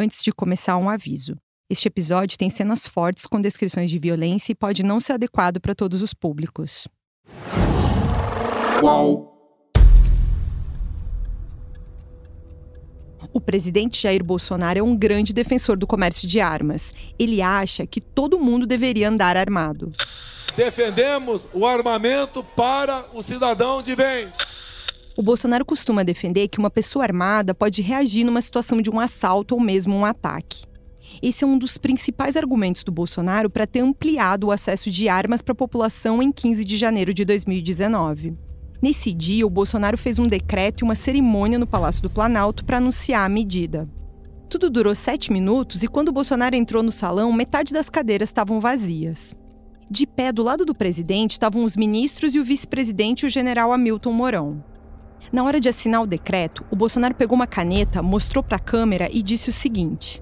antes de começar, um aviso. Este episódio tem cenas fortes com descrições de violência e pode não ser adequado para todos os públicos. Qual? O presidente Jair Bolsonaro é um grande defensor do comércio de armas. Ele acha que todo mundo deveria andar armado. Defendemos o armamento para o cidadão de bem. O Bolsonaro costuma defender que uma pessoa armada pode reagir numa situação de um assalto ou mesmo um ataque. Esse é um dos principais argumentos do Bolsonaro para ter ampliado o acesso de armas para a população em 15 de janeiro de 2019. Nesse dia, o Bolsonaro fez um decreto e uma cerimônia no Palácio do Planalto para anunciar a medida. Tudo durou sete minutos e quando o Bolsonaro entrou no salão, metade das cadeiras estavam vazias. De pé do lado do presidente estavam os ministros e o vice-presidente, o general Hamilton Mourão. Na hora de assinar o decreto, o Bolsonaro pegou uma caneta, mostrou para a câmera e disse o seguinte: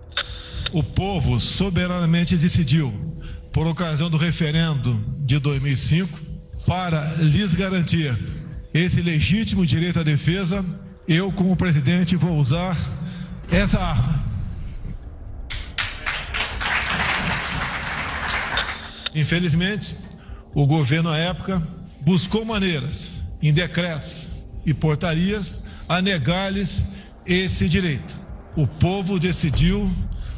O povo soberanamente decidiu, por ocasião do referendo de 2005, para lhes garantir esse legítimo direito à defesa, eu, como presidente, vou usar essa arma. Infelizmente, o governo à época buscou maneiras, em decretos e portarias, a negar-lhes esse direito. O povo decidiu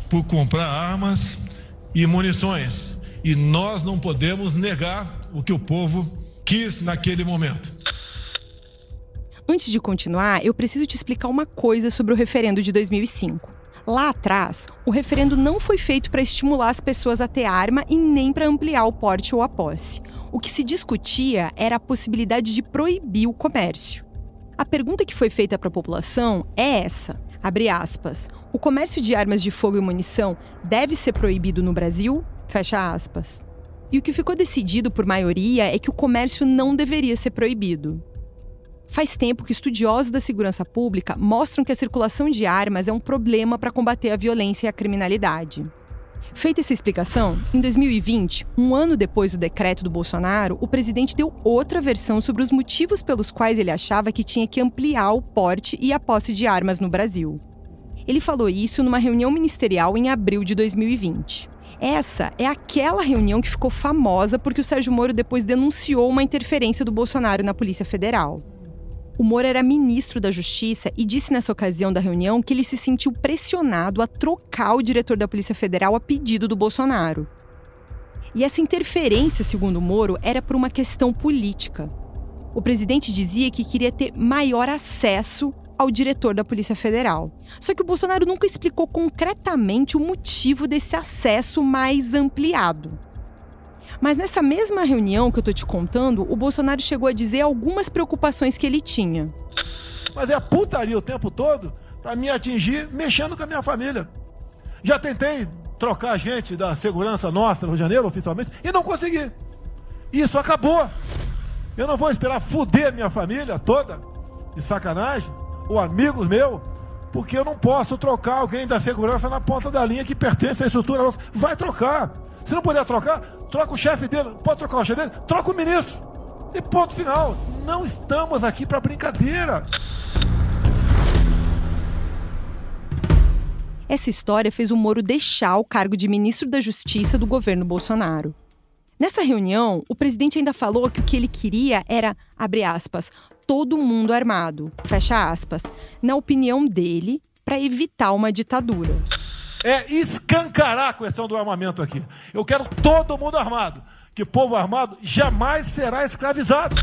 por comprar armas e munições, e nós não podemos negar o que o povo quis naquele momento. Antes de continuar, eu preciso te explicar uma coisa sobre o referendo de 2005. Lá atrás, o referendo não foi feito para estimular as pessoas a ter arma e nem para ampliar o porte ou a posse. O que se discutia era a possibilidade de proibir o comércio. A pergunta que foi feita para a população é essa: abre aspas. O comércio de armas de fogo e munição deve ser proibido no Brasil? Fecha aspas. E o que ficou decidido por maioria é que o comércio não deveria ser proibido. Faz tempo que estudiosos da segurança pública mostram que a circulação de armas é um problema para combater a violência e a criminalidade. Feita essa explicação, em 2020, um ano depois do decreto do Bolsonaro, o presidente deu outra versão sobre os motivos pelos quais ele achava que tinha que ampliar o porte e a posse de armas no Brasil. Ele falou isso numa reunião ministerial em abril de 2020. Essa é aquela reunião que ficou famosa porque o Sérgio Moro depois denunciou uma interferência do Bolsonaro na Polícia Federal. O Moro era ministro da Justiça e disse nessa ocasião da reunião que ele se sentiu pressionado a trocar o diretor da Polícia Federal a pedido do Bolsonaro. E essa interferência, segundo Moro, era por uma questão política. O presidente dizia que queria ter maior acesso ao diretor da Polícia Federal. Só que o Bolsonaro nunca explicou concretamente o motivo desse acesso mais ampliado. Mas nessa mesma reunião que eu tô te contando, o Bolsonaro chegou a dizer algumas preocupações que ele tinha. Mas é putaria o tempo todo para me atingir mexendo com a minha família. Já tentei trocar gente da segurança nossa no janeiro oficialmente e não consegui. Isso acabou. Eu não vou esperar fuder minha família toda de sacanagem, ou amigos meus, porque eu não posso trocar alguém da segurança na ponta da linha que pertence à estrutura nossa. Vai trocar. Se não puder trocar, troca o chefe dele. Pode trocar o chefe dele? Troca o ministro. E ponto final. Não estamos aqui para brincadeira. Essa história fez o Moro deixar o cargo de ministro da Justiça do governo Bolsonaro. Nessa reunião, o presidente ainda falou que o que ele queria era, abre aspas, todo mundo armado, fecha aspas, na opinião dele, para evitar uma ditadura é escancarar a questão do armamento aqui. Eu quero todo mundo armado, que povo armado jamais será escravizado.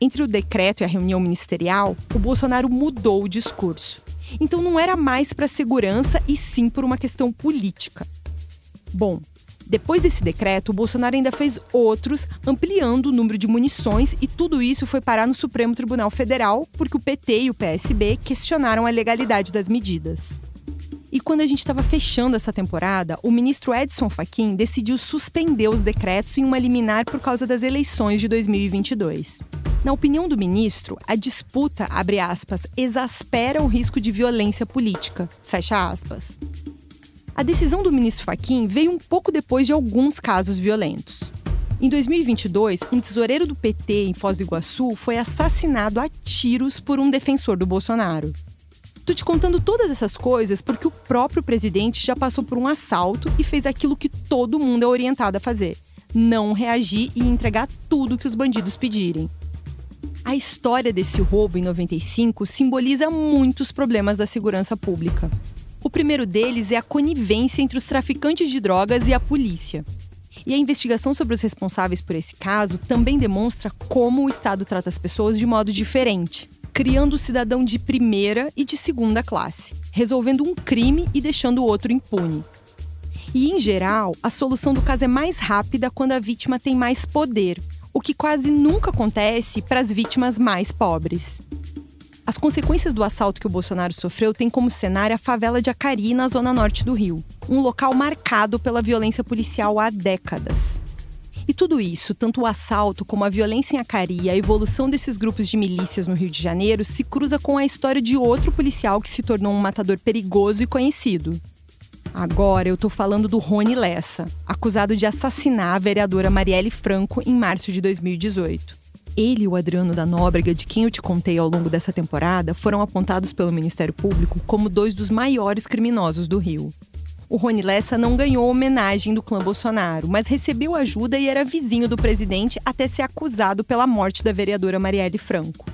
Entre o decreto e a reunião ministerial, o Bolsonaro mudou o discurso. Então não era mais para segurança e sim por uma questão política. Bom, depois desse decreto, o Bolsonaro ainda fez outros, ampliando o número de munições, e tudo isso foi parar no Supremo Tribunal Federal, porque o PT e o PSB questionaram a legalidade das medidas. E quando a gente estava fechando essa temporada, o ministro Edson Fachin decidiu suspender os decretos em uma liminar por causa das eleições de 2022. Na opinião do ministro, a disputa, abre aspas, exaspera o risco de violência política, fecha aspas. A decisão do ministro Fachin veio um pouco depois de alguns casos violentos. Em 2022, um tesoureiro do PT em Foz do Iguaçu foi assassinado a tiros por um defensor do Bolsonaro. Tô te contando todas essas coisas porque o próprio presidente já passou por um assalto e fez aquilo que todo mundo é orientado a fazer: não reagir e entregar tudo que os bandidos pedirem. A história desse roubo em 95 simboliza muitos problemas da segurança pública. O primeiro deles é a conivência entre os traficantes de drogas e a polícia. E a investigação sobre os responsáveis por esse caso também demonstra como o Estado trata as pessoas de modo diferente, criando o cidadão de primeira e de segunda classe, resolvendo um crime e deixando o outro impune. E, em geral, a solução do caso é mais rápida quando a vítima tem mais poder, o que quase nunca acontece para as vítimas mais pobres. As consequências do assalto que o Bolsonaro sofreu têm como cenário a favela de Acari, na zona norte do Rio, um local marcado pela violência policial há décadas. E tudo isso, tanto o assalto como a violência em Acari e a evolução desses grupos de milícias no Rio de Janeiro, se cruza com a história de outro policial que se tornou um matador perigoso e conhecido. Agora eu tô falando do Rony Lessa, acusado de assassinar a vereadora Marielle Franco em março de 2018. Ele e o Adriano da Nóbrega, de quem eu te contei ao longo dessa temporada, foram apontados pelo Ministério Público como dois dos maiores criminosos do Rio. O Rony Lessa não ganhou homenagem do clã Bolsonaro, mas recebeu ajuda e era vizinho do presidente até ser acusado pela morte da vereadora Marielle Franco.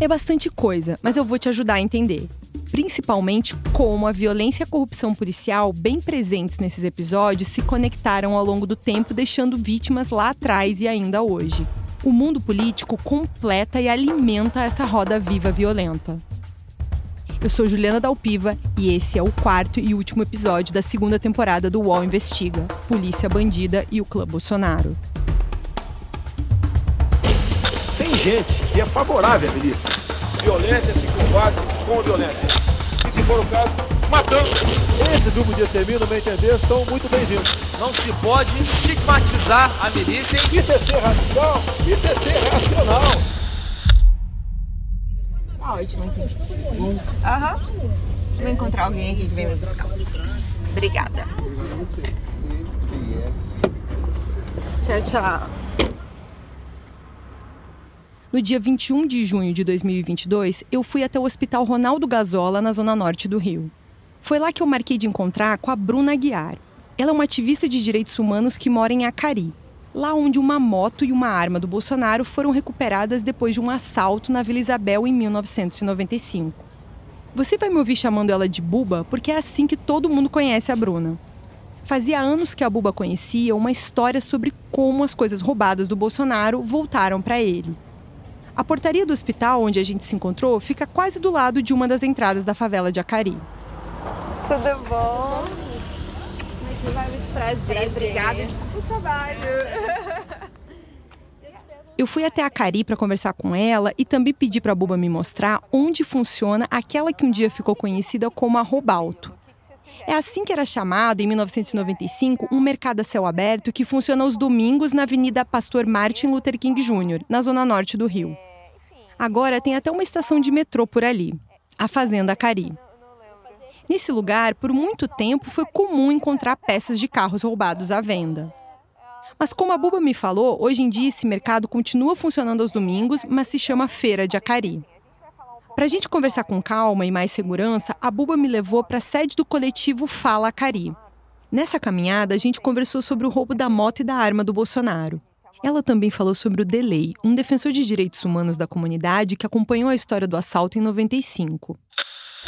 É bastante coisa, mas eu vou te ajudar a entender. Principalmente como a violência e a corrupção policial, bem presentes nesses episódios, se conectaram ao longo do tempo, deixando vítimas lá atrás e ainda hoje o mundo político completa e alimenta essa roda viva violenta. Eu sou Juliana Dalpiva e esse é o quarto e último episódio da segunda temporada do UOL Investiga Polícia Bandida e o Clã Bolsonaro. Tem gente que é favorável à milícia. Violência se combate com violência. E se for o caso, matando. Esse grupo de extermínio, no meu entender, são muito bem-vindos. Não se pode estigmatizar a milícia. Isso é ser radical, isso é ser racional. Tá ótimo aqui. Aham. Uhum. Vou encontrar alguém aqui que vem me buscar. Obrigada. Tchau, tchau. No dia 21 de junho de 2022, eu fui até o Hospital Ronaldo Gazola, na zona norte do Rio. Foi lá que eu marquei de encontrar com a Bruna Aguiar. Ela é uma ativista de direitos humanos que mora em Acari, lá onde uma moto e uma arma do Bolsonaro foram recuperadas depois de um assalto na Vila Isabel em 1995. Você vai me ouvir chamando ela de Buba porque é assim que todo mundo conhece a Bruna. Fazia anos que a Buba conhecia uma história sobre como as coisas roubadas do Bolsonaro voltaram para ele. A portaria do hospital onde a gente se encontrou fica quase do lado de uma das entradas da favela de Acari. Tudo bom? Mas vai muito prazer. Obrigada. O trabalho. Eu fui até a Cari para conversar com ela e também pedi para a Buba me mostrar onde funciona aquela que um dia ficou conhecida como a Robalto. É assim que era chamado, em 1995, um mercado a céu aberto que funciona aos domingos na Avenida Pastor Martin Luther King Jr., na zona norte do Rio. Agora tem até uma estação de metrô por ali, a Fazenda Cari. Nesse lugar, por muito tempo, foi comum encontrar peças de carros roubados à venda. Mas como a Buba me falou, hoje em dia esse mercado continua funcionando aos domingos, mas se chama Feira de Acari. Para a gente conversar com calma e mais segurança, a Buba me levou para a sede do coletivo Fala Acari. Nessa caminhada, a gente conversou sobre o roubo da moto e da arma do Bolsonaro. Ela também falou sobre o Delay, um defensor de direitos humanos da comunidade que acompanhou a história do assalto em 95.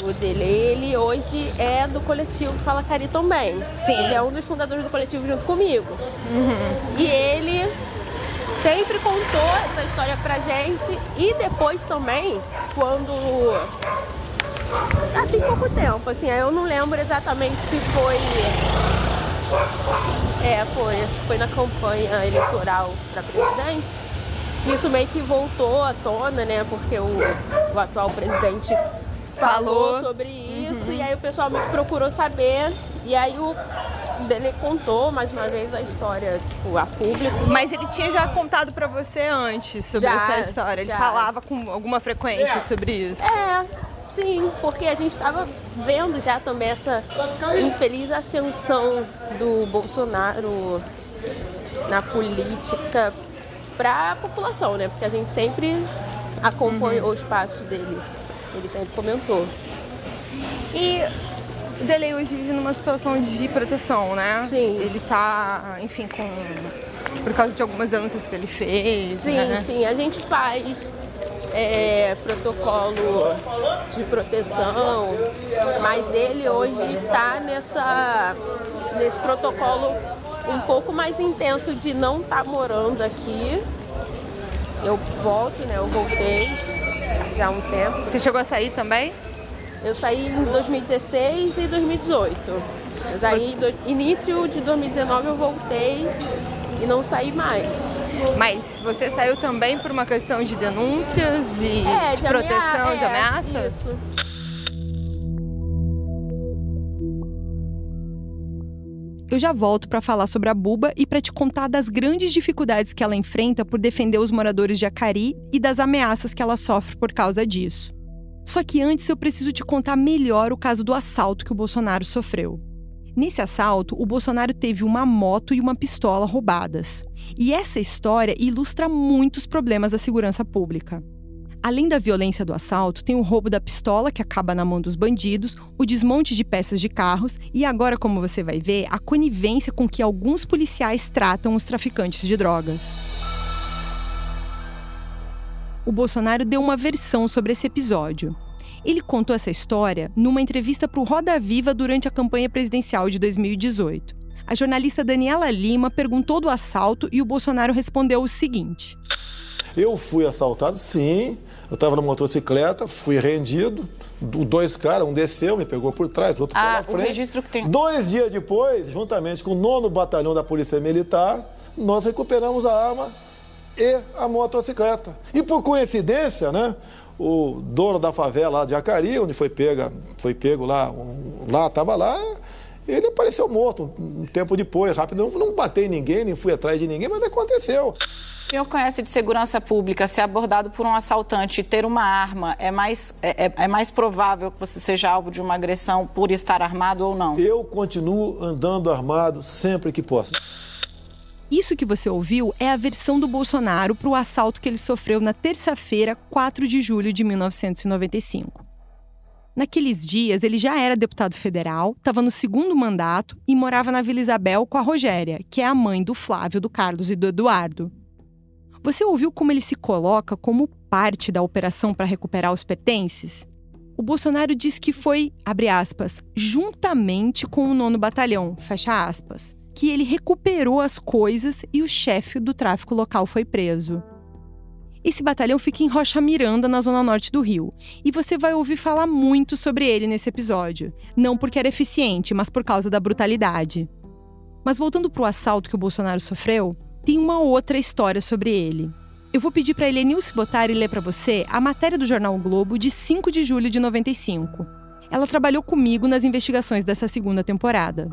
O dele, ele hoje é do coletivo Fala Cari também. Sim. Ele é um dos fundadores do coletivo junto comigo. Uhum. E ele sempre contou essa história pra gente e depois também, quando. Ah, tem pouco tempo, assim, eu não lembro exatamente se foi. É, foi, acho que foi na campanha eleitoral para presidente. Isso meio que voltou à tona, né? Porque o, o atual presidente falou, falou sobre isso uhum. e aí o pessoal me procurou saber e aí o dele contou mais uma vez a história tipo a público. Mas ele tinha já contado para você antes sobre já, essa história. Ele já. falava com alguma frequência é. sobre isso. É. Sim, porque a gente estava vendo já também essa infeliz ascensão do Bolsonaro na política para a população, né? Porque a gente sempre acompanhou uhum. os passos dele ele sempre comentou. E o Delay hoje vive numa situação de proteção, né? Sim. Ele tá, enfim, com. por causa de algumas denúncias que ele fez. Sim, né? sim. A gente faz é, protocolo de proteção, mas ele hoje está nessa, nesse protocolo um pouco mais intenso de não estar tá morando aqui. Eu volto, né? Eu voltei já há um tempo. Você chegou a sair também? Eu saí em 2016 e 2018. Daí, do, início de 2019, eu voltei e não saí mais. Mas você saiu também por uma questão de denúncias, de, é, de, de proteção, ameaça, de ameaça? É, isso. Eu já volto para falar sobre a Buba e para te contar das grandes dificuldades que ela enfrenta por defender os moradores de Acari e das ameaças que ela sofre por causa disso. Só que antes eu preciso te contar melhor o caso do assalto que o Bolsonaro sofreu. Nesse assalto, o Bolsonaro teve uma moto e uma pistola roubadas. E essa história ilustra muitos problemas da segurança pública. Além da violência do assalto, tem o roubo da pistola, que acaba na mão dos bandidos, o desmonte de peças de carros e agora, como você vai ver, a conivência com que alguns policiais tratam os traficantes de drogas. O Bolsonaro deu uma versão sobre esse episódio. Ele contou essa história numa entrevista para o Roda Viva durante a campanha presidencial de 2018. A jornalista Daniela Lima perguntou do assalto e o Bolsonaro respondeu o seguinte: Eu fui assaltado, sim. Eu estava na motocicleta, fui rendido. Dois caras, um desceu, me pegou por trás, outro ah, pela frente. O registro que tem. Dois dias depois, juntamente com o nono batalhão da Polícia Militar, nós recuperamos a arma e a motocicleta. E por coincidência, né? o dono da favela lá de Acari, onde foi pega, foi pego lá, um, lá estava lá, ele apareceu morto um, um tempo depois, rápido. Não, não batei em ninguém, nem fui atrás de ninguém, mas aconteceu. Quem conhece de segurança pública, ser abordado por um assaltante e ter uma arma, é mais, é, é, é mais provável que você seja alvo de uma agressão por estar armado ou não? Eu continuo andando armado sempre que posso. Isso que você ouviu é a versão do Bolsonaro para o assalto que ele sofreu na terça-feira, 4 de julho de 1995. Naqueles dias, ele já era deputado federal, estava no segundo mandato e morava na Vila Isabel com a Rogéria, que é a mãe do Flávio, do Carlos e do Eduardo. Você ouviu como ele se coloca como parte da operação para recuperar os pertences? O Bolsonaro diz que foi, abre aspas, juntamente com o nono batalhão, fecha aspas que ele recuperou as coisas e o chefe do tráfico local foi preso. Esse batalhão fica em Rocha Miranda, na zona norte do Rio, e você vai ouvir falar muito sobre ele nesse episódio. Não porque era eficiente, mas por causa da brutalidade. Mas voltando para o assalto que o Bolsonaro sofreu, tem uma outra história sobre ele. Eu vou pedir para botar e ler para você a matéria do jornal o Globo de 5 de julho de 95. Ela trabalhou comigo nas investigações dessa segunda temporada.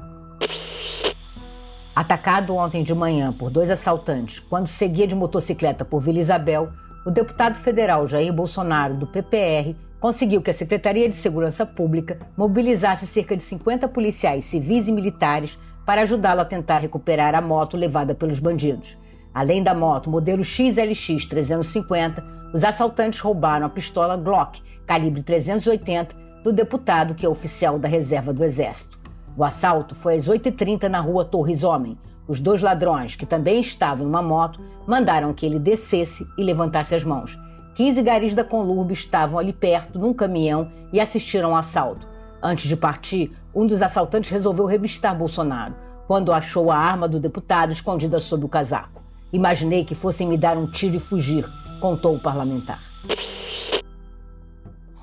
Atacado ontem de manhã por dois assaltantes quando seguia de motocicleta por Vila Isabel, o deputado federal Jair Bolsonaro, do PPR, conseguiu que a Secretaria de Segurança Pública mobilizasse cerca de 50 policiais civis e militares para ajudá-lo a tentar recuperar a moto levada pelos bandidos. Além da moto modelo XLX 350, os assaltantes roubaram a pistola Glock calibre 380 do deputado que é oficial da reserva do Exército. O assalto foi às 8h30 na rua Torres Homem. Os dois ladrões, que também estavam em uma moto, mandaram que ele descesse e levantasse as mãos. 15 garis da Conlurb estavam ali perto, num caminhão, e assistiram ao assalto. Antes de partir, um dos assaltantes resolveu revistar Bolsonaro, quando achou a arma do deputado escondida sob o casaco. Imaginei que fossem me dar um tiro e fugir, contou o parlamentar.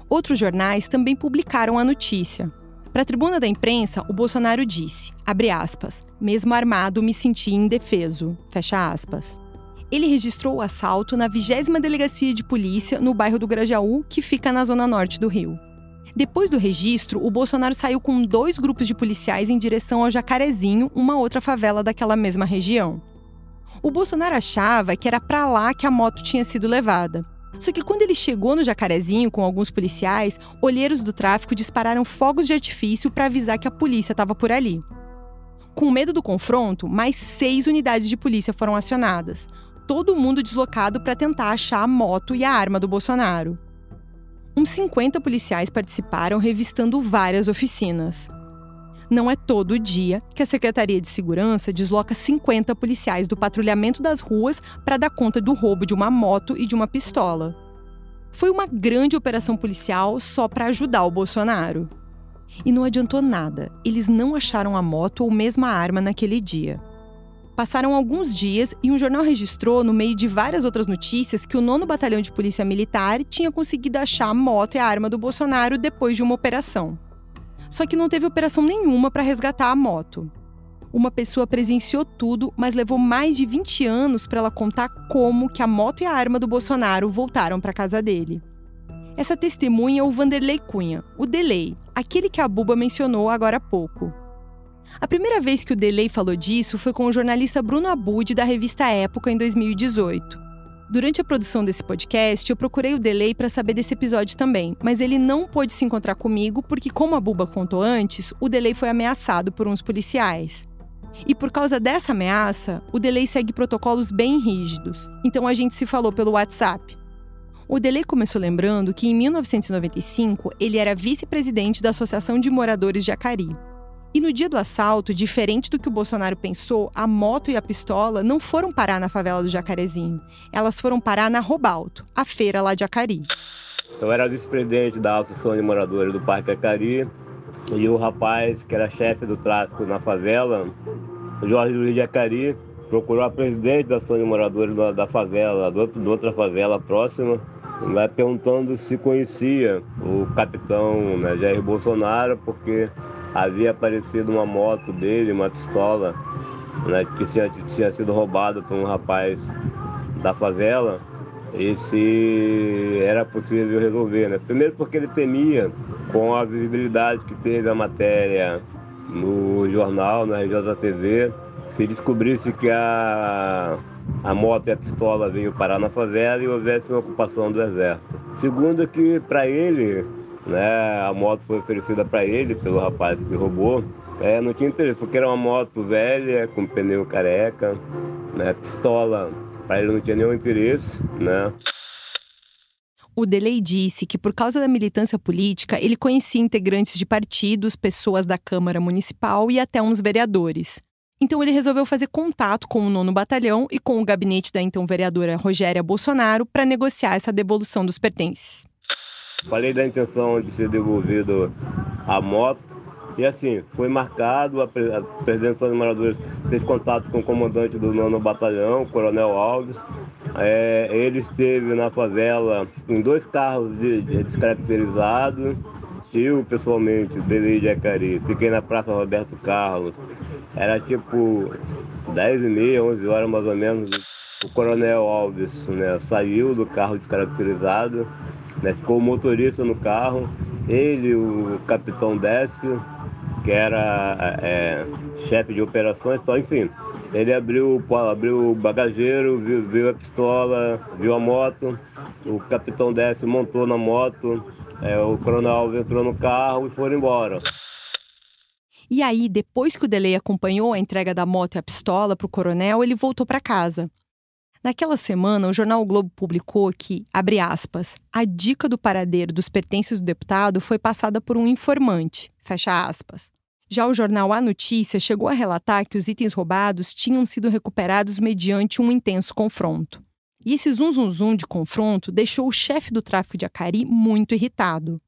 Outros jornais também publicaram a notícia. Para a tribuna da imprensa, o Bolsonaro disse, aspas, mesmo armado me senti indefeso, fecha aspas. Ele registrou o assalto na 20 Delegacia de Polícia, no bairro do Grajaú, que fica na zona norte do Rio. Depois do registro, o Bolsonaro saiu com dois grupos de policiais em direção ao Jacarezinho, uma outra favela daquela mesma região. O Bolsonaro achava que era para lá que a moto tinha sido levada. Só que quando ele chegou no Jacarezinho com alguns policiais, olheiros do tráfico dispararam fogos de artifício para avisar que a polícia estava por ali. Com medo do confronto, mais seis unidades de polícia foram acionadas, todo mundo deslocado para tentar achar a moto e a arma do Bolsonaro. uns 50 policiais participaram revistando várias oficinas. Não é todo dia que a Secretaria de Segurança desloca 50 policiais do patrulhamento das ruas para dar conta do roubo de uma moto e de uma pistola. Foi uma grande operação policial só para ajudar o Bolsonaro. E não adiantou nada, eles não acharam a moto ou mesmo a arma naquele dia. Passaram alguns dias e um jornal registrou, no meio de várias outras notícias, que o nono Batalhão de Polícia Militar tinha conseguido achar a moto e a arma do Bolsonaro depois de uma operação. Só que não teve operação nenhuma para resgatar a moto. Uma pessoa presenciou tudo, mas levou mais de 20 anos para ela contar como que a moto e a arma do Bolsonaro voltaram para casa dele. Essa testemunha é o Vanderlei Cunha, o Delay, aquele que a Buba mencionou agora há pouco. A primeira vez que o Delay falou disso foi com o jornalista Bruno Abud da revista Época em 2018. Durante a produção desse podcast, eu procurei o Delay para saber desse episódio também, mas ele não pôde se encontrar comigo porque, como a Buba contou antes, o Delay foi ameaçado por uns policiais. E por causa dessa ameaça, o Delay segue protocolos bem rígidos. Então a gente se falou pelo WhatsApp. O Delay começou lembrando que em 1995 ele era vice-presidente da Associação de Moradores de Acari. E no dia do assalto, diferente do que o Bolsonaro pensou, a moto e a pistola não foram parar na favela do Jacarezinho. Elas foram parar na Robalto, a feira lá de Acari. Eu era vice-presidente da Associação de Moradores do Parque Acari e o rapaz que era chefe do tráfico na favela, Jorge Luiz de Acari, procurou a presidente da Associação de Moradores da favela, de outra favela próxima, lá perguntando se conhecia o capitão né, Jair Bolsonaro, porque havia aparecido uma moto dele, uma pistola, né, que tinha, tinha sido roubada por um rapaz da favela e se era possível resolver. Né? Primeiro porque ele temia, com a visibilidade que teve a matéria no jornal, na RJTV, se descobrisse que a, a moto e a pistola veio parar na favela e houvesse uma ocupação do exército. Segundo que para ele né? A moto foi oferecida para ele pelo rapaz que roubou. É, não tinha interesse, porque era uma moto velha, com pneu careca, né? Pistola, para ele não tinha nenhum interesse, né? O Delay disse que, por causa da militância política, ele conhecia integrantes de partidos, pessoas da Câmara Municipal e até uns vereadores. Então ele resolveu fazer contato com o nono batalhão e com o gabinete da então vereadora Rogéria Bolsonaro para negociar essa devolução dos pertences. Falei da intenção de ser devolvido a moto. E assim, foi marcado, a, presidência dos moradores fez contato com o comandante do nono batalhão, Coronel Alves. É, ele esteve na favela em dois carros de, de descaracterizados. Eu, pessoalmente, Belê de Acari, fiquei na Praça Roberto Carlos. Era tipo 10 e meia, 11 horas mais ou menos. O Coronel Alves né, saiu do carro descaracterizado né? Ficou o motorista no carro, ele, o capitão Décio, que era é, chefe de operações, então, enfim. Ele abriu, abriu o bagageiro, viu, viu, a pistola, viu a moto, o capitão Décio montou na moto, é, o coronel entrou no carro e foram embora. E aí, depois que o Delay acompanhou a entrega da moto e a pistola para o coronel, ele voltou para casa. Naquela semana, o jornal o Globo publicou que, abre aspas, a dica do paradeiro dos pertences do deputado foi passada por um informante, fecha aspas. Já o jornal A Notícia chegou a relatar que os itens roubados tinham sido recuperados mediante um intenso confronto. E esse zum zum zum de confronto deixou o chefe do tráfico de Acari muito irritado.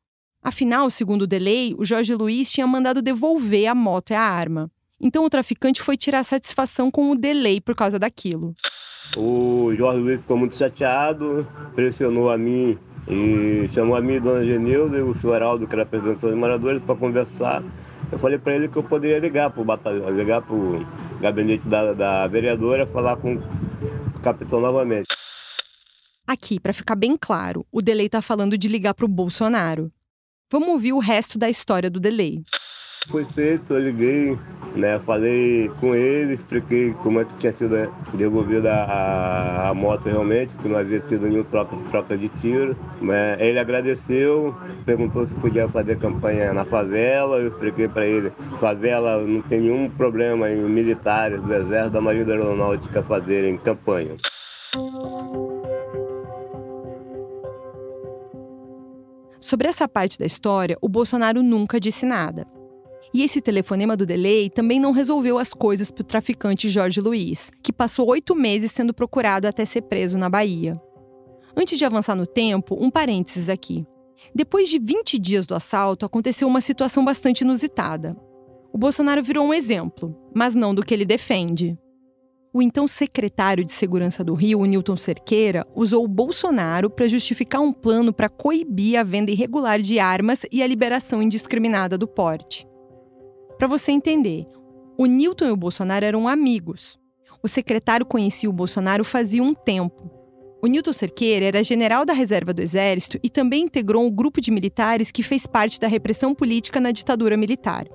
Afinal, segundo o delay, o Jorge Luiz tinha mandado devolver a moto e a arma. Então o traficante foi tirar satisfação com o delay por causa daquilo. O Jorge Luiz ficou muito chateado, pressionou a mim e chamou a mim, Dona Genilda e o senhor Heraldo, que era presidente dos moradores, para conversar. Eu falei para ele que eu poderia ligar para o batalhão, ligar para o gabinete da, da vereadora, falar com o capitão novamente. Aqui, para ficar bem claro, o Delay está falando de ligar para o Bolsonaro. Vamos ouvir o resto da história do Delay. Foi feito, eu liguei, né, falei com ele, expliquei como é que tinha sido devolvida a, a moto realmente, que não havia tido nenhuma troca, troca de tiro. Né. Ele agradeceu, perguntou se podia fazer campanha na favela, eu expliquei para ele, favela não tem nenhum problema em militares do Exército da Marinha da Aeronáutica fazerem campanha. Sobre essa parte da história, o Bolsonaro nunca disse nada. E esse telefonema do delay também não resolveu as coisas para o traficante Jorge Luiz, que passou oito meses sendo procurado até ser preso na Bahia. Antes de avançar no tempo, um parênteses aqui. Depois de 20 dias do assalto, aconteceu uma situação bastante inusitada. O Bolsonaro virou um exemplo, mas não do que ele defende. O então secretário de Segurança do Rio, Newton Cerqueira, usou o Bolsonaro para justificar um plano para coibir a venda irregular de armas e a liberação indiscriminada do porte. Para você entender, o Newton e o Bolsonaro eram amigos. O secretário conhecia o Bolsonaro fazia um tempo. O Newton Cerqueira era general da reserva do Exército e também integrou um grupo de militares que fez parte da repressão política na ditadura militar.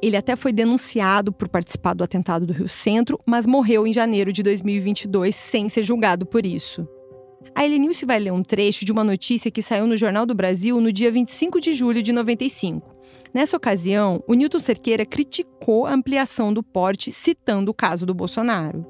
Ele até foi denunciado por participar do atentado do Rio Centro, mas morreu em janeiro de 2022 sem ser julgado por isso. A Helenilce vai ler um trecho de uma notícia que saiu no Jornal do Brasil no dia 25 de julho de 95. Nessa ocasião, o Newton Cerqueira criticou a ampliação do porte, citando o caso do Bolsonaro.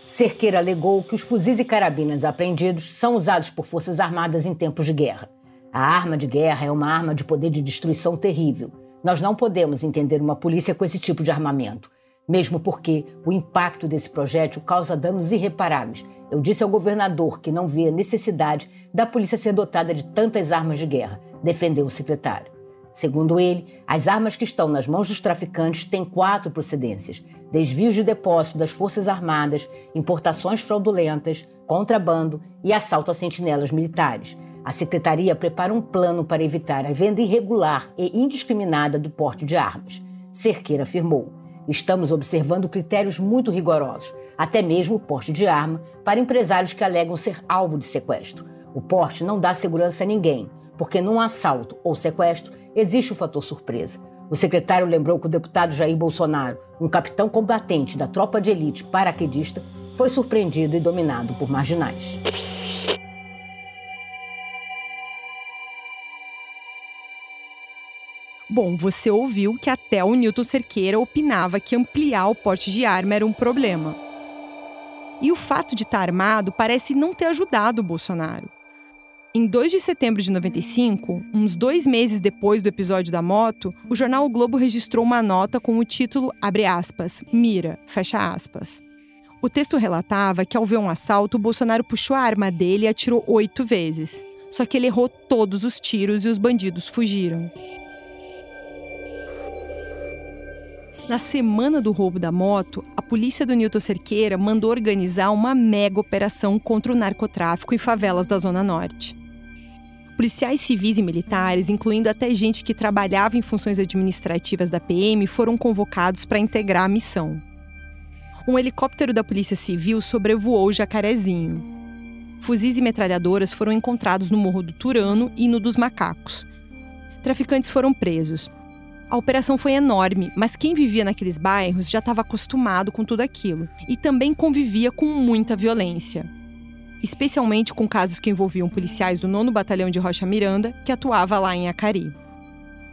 Cerqueira alegou que os fuzis e carabinas apreendidos são usados por forças armadas em tempos de guerra. A arma de guerra é uma arma de poder de destruição terrível. Nós não podemos entender uma polícia com esse tipo de armamento, mesmo porque o impacto desse projétil causa danos irreparáveis. Eu disse ao governador que não vê necessidade da polícia ser dotada de tantas armas de guerra, defendeu o secretário. Segundo ele, as armas que estão nas mãos dos traficantes têm quatro procedências: desvios de depósito das Forças Armadas, importações fraudulentas, contrabando e assalto a sentinelas militares. A secretaria prepara um plano para evitar a venda irregular e indiscriminada do porte de armas. Cerqueira afirmou: Estamos observando critérios muito rigorosos, até mesmo o porte de arma, para empresários que alegam ser alvo de sequestro. O porte não dá segurança a ninguém, porque num assalto ou sequestro existe o fator surpresa. O secretário lembrou que o deputado Jair Bolsonaro, um capitão combatente da tropa de elite paraquedista, foi surpreendido e dominado por marginais. Bom, você ouviu que até o Newton Cerqueira opinava que ampliar o porte de arma era um problema. E o fato de estar armado parece não ter ajudado o Bolsonaro. Em 2 de setembro de 95, uns dois meses depois do episódio da moto, o jornal o Globo registrou uma nota com o título, abre aspas, mira, fecha aspas. O texto relatava que ao ver um assalto, o Bolsonaro puxou a arma dele e atirou oito vezes. Só que ele errou todos os tiros e os bandidos fugiram. Na semana do roubo da moto, a polícia do Newton Cerqueira mandou organizar uma mega operação contra o narcotráfico em favelas da Zona Norte. Policiais civis e militares, incluindo até gente que trabalhava em funções administrativas da PM, foram convocados para integrar a missão. Um helicóptero da Polícia Civil sobrevoou Jacarezinho. Fuzis e metralhadoras foram encontrados no Morro do Turano e no dos Macacos. Traficantes foram presos. A operação foi enorme, mas quem vivia naqueles bairros já estava acostumado com tudo aquilo e também convivia com muita violência especialmente com casos que envolviam policiais do 9 Batalhão de Rocha Miranda, que atuava lá em Acari.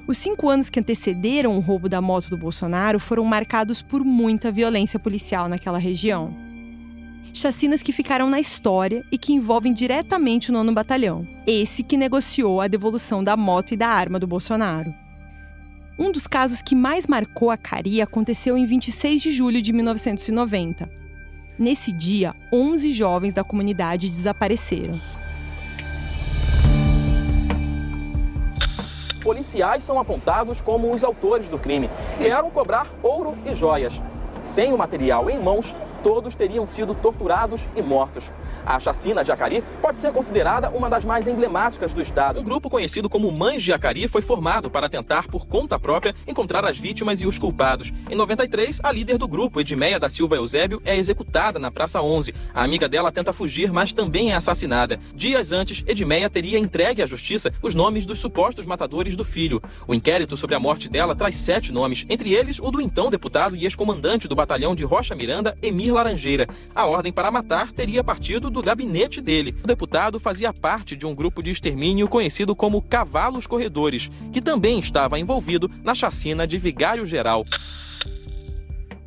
Os cinco anos que antecederam o roubo da moto do Bolsonaro foram marcados por muita violência policial naquela região. Chacinas que ficaram na história e que envolvem diretamente o 9 Batalhão, esse que negociou a devolução da moto e da arma do Bolsonaro. Um dos casos que mais marcou a Cari aconteceu em 26 de julho de 1990, Nesse dia, 11 jovens da comunidade desapareceram. Policiais são apontados como os autores do crime. Vieram cobrar ouro e joias. Sem o material em mãos, todos teriam sido torturados e mortos. A chacina de Acari pode ser considerada uma das mais emblemáticas do estado. Um grupo conhecido como Mães de Acari foi formado para tentar, por conta própria, encontrar as vítimas e os culpados. Em 93, a líder do grupo, Edmeia da Silva Eusébio, é executada na Praça 11. A amiga dela tenta fugir, mas também é assassinada. Dias antes, Edmeia teria entregue à justiça os nomes dos supostos matadores do filho. O inquérito sobre a morte dela traz sete nomes, entre eles o do então deputado e ex-comandante do batalhão de Rocha Miranda, Laranjeira. A ordem para matar teria partido do gabinete dele. O deputado fazia parte de um grupo de extermínio conhecido como Cavalos Corredores, que também estava envolvido na chacina de Vigário Geral.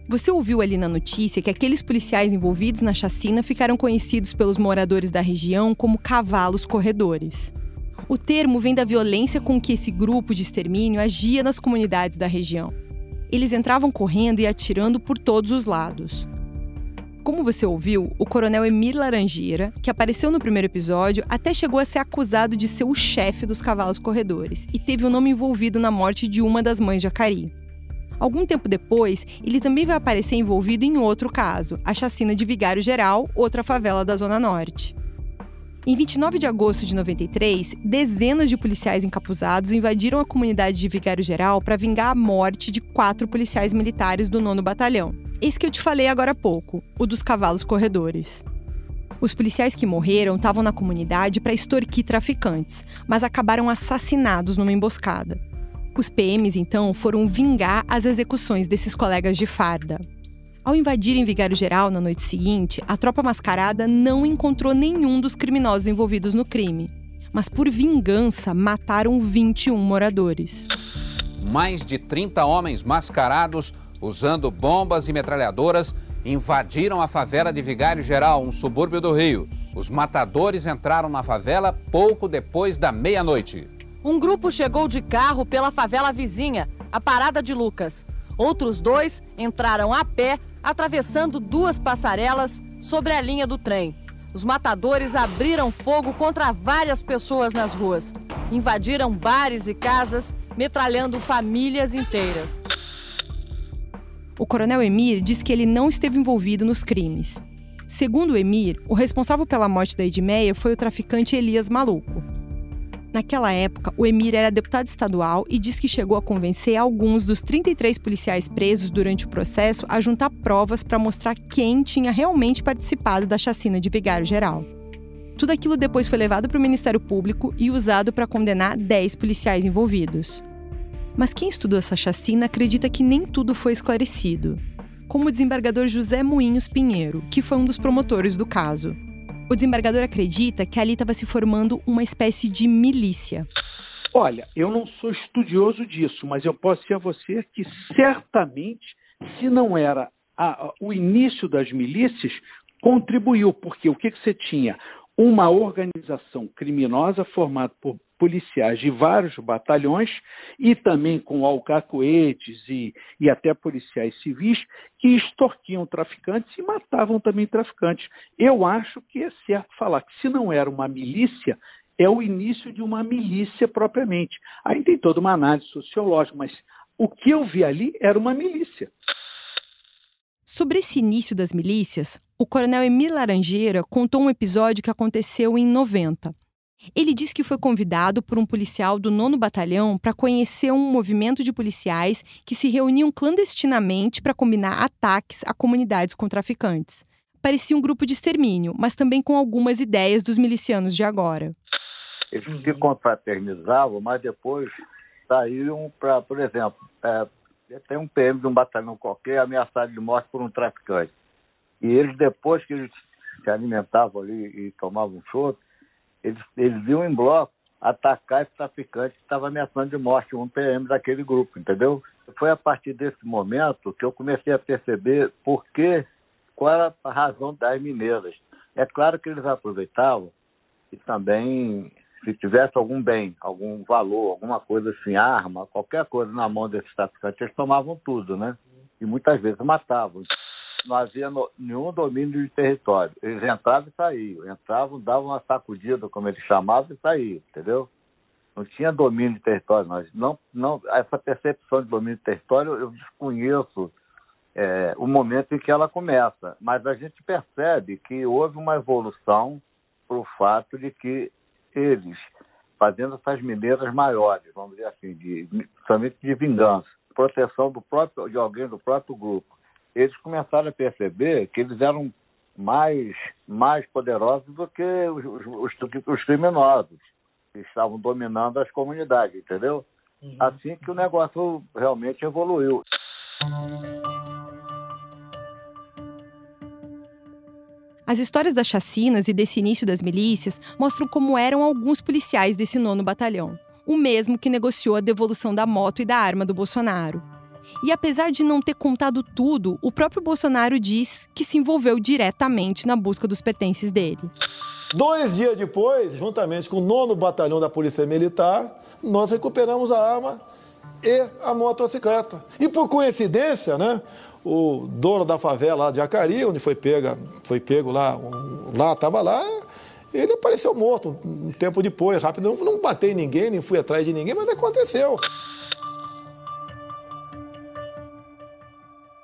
Você ouviu ali na notícia que aqueles policiais envolvidos na chacina ficaram conhecidos pelos moradores da região como cavalos corredores. O termo vem da violência com que esse grupo de extermínio agia nas comunidades da região. Eles entravam correndo e atirando por todos os lados. Como você ouviu, o coronel Emir Laranjeira, que apareceu no primeiro episódio, até chegou a ser acusado de ser o chefe dos cavalos corredores e teve o nome envolvido na morte de uma das mães de Acari. Algum tempo depois, ele também vai aparecer envolvido em outro caso, a chacina de Vigário Geral, outra favela da Zona Norte. Em 29 de agosto de 93, dezenas de policiais encapuzados invadiram a comunidade de Vigário Geral para vingar a morte de quatro policiais militares do 9 Batalhão. Esse que eu te falei agora há pouco, o dos cavalos corredores. Os policiais que morreram estavam na comunidade para extorquir traficantes, mas acabaram assassinados numa emboscada. Os PMs, então, foram vingar as execuções desses colegas de farda. Ao invadirem Vigário Geral na noite seguinte, a tropa mascarada não encontrou nenhum dos criminosos envolvidos no crime. Mas, por vingança, mataram 21 moradores. Mais de 30 homens mascarados usando bombas e metralhadoras, invadiram a favela de Vigário Geral, um subúrbio do Rio. Os matadores entraram na favela pouco depois da meia-noite. Um grupo chegou de carro pela favela vizinha, a Parada de Lucas. Outros dois entraram a pé, atravessando duas passarelas sobre a linha do trem. Os matadores abriram fogo contra várias pessoas nas ruas. Invadiram bares e casas, metralhando famílias inteiras. O coronel Emir diz que ele não esteve envolvido nos crimes. Segundo o Emir, o responsável pela morte da Edmeia foi o traficante Elias Maluco. Naquela época, o Emir era deputado estadual e diz que chegou a convencer alguns dos 33 policiais presos durante o processo a juntar provas para mostrar quem tinha realmente participado da chacina de Vigário Geral. Tudo aquilo depois foi levado para o Ministério Público e usado para condenar 10 policiais envolvidos. Mas quem estudou essa chacina acredita que nem tudo foi esclarecido, como o desembargador José Moinhos Pinheiro, que foi um dos promotores do caso. O desembargador acredita que ali estava se formando uma espécie de milícia. Olha, eu não sou estudioso disso, mas eu posso dizer a você que certamente, se não era a, o início das milícias, contribuiu, porque o que, que você tinha? Uma organização criminosa formada por policiais de vários batalhões e também com alcacoetes e, e até policiais civis que extorquiam traficantes e matavam também traficantes. Eu acho que é certo falar que se não era uma milícia, é o início de uma milícia propriamente. Aí tem toda uma análise sociológica, mas o que eu vi ali era uma milícia. Sobre esse início das milícias, o coronel Emir Laranjeira contou um episódio que aconteceu em 90. Ele diz que foi convidado por um policial do 9 Batalhão para conhecer um movimento de policiais que se reuniam clandestinamente para combinar ataques a comunidades com traficantes. Parecia um grupo de extermínio, mas também com algumas ideias dos milicianos de agora. Eles se confraternizavam, mas depois saíram para, por exemplo, é, tem um PM de um batalhão qualquer ameaçado de morte por um traficante. E eles, depois que eles se alimentavam ali e tomavam choro, eles, eles iam em bloco atacar esse traficante que estava ameaçando de morte um PM daquele grupo, entendeu? Foi a partir desse momento que eu comecei a perceber por que, qual era a razão das mineiras. É claro que eles aproveitavam e também, se tivesse algum bem, algum valor, alguma coisa assim, arma, qualquer coisa na mão desses traficantes, eles tomavam tudo, né? E muitas vezes matavam não havia no, nenhum domínio de território. Eles entravam e saíam. Entravam, davam uma sacudida, como eles chamavam, e saíam, entendeu? Não tinha domínio de território. Nós não, não, essa percepção de domínio de território eu desconheço é, o momento em que ela começa. Mas a gente percebe que houve uma evolução para o fato de que eles, fazendo essas mineiras maiores, vamos dizer assim, de, principalmente de vingança, proteção do próprio, de alguém do próprio grupo, eles começaram a perceber que eles eram mais, mais poderosos do que os, os, os criminosos, que estavam dominando as comunidades, entendeu? Uhum. Assim que o negócio realmente evoluiu. As histórias das chacinas e desse início das milícias mostram como eram alguns policiais desse nono batalhão, o mesmo que negociou a devolução da moto e da arma do Bolsonaro. E apesar de não ter contado tudo, o próprio Bolsonaro diz que se envolveu diretamente na busca dos pertences dele. Dois dias depois, juntamente com o nono batalhão da Polícia Militar, nós recuperamos a arma e a motocicleta. E por coincidência, né, o dono da favela lá de Acari, onde foi pega, foi pego lá, um, lá estava lá, ele apareceu morto um tempo depois, rápido. Não, não batei ninguém, nem fui atrás de ninguém, mas aconteceu.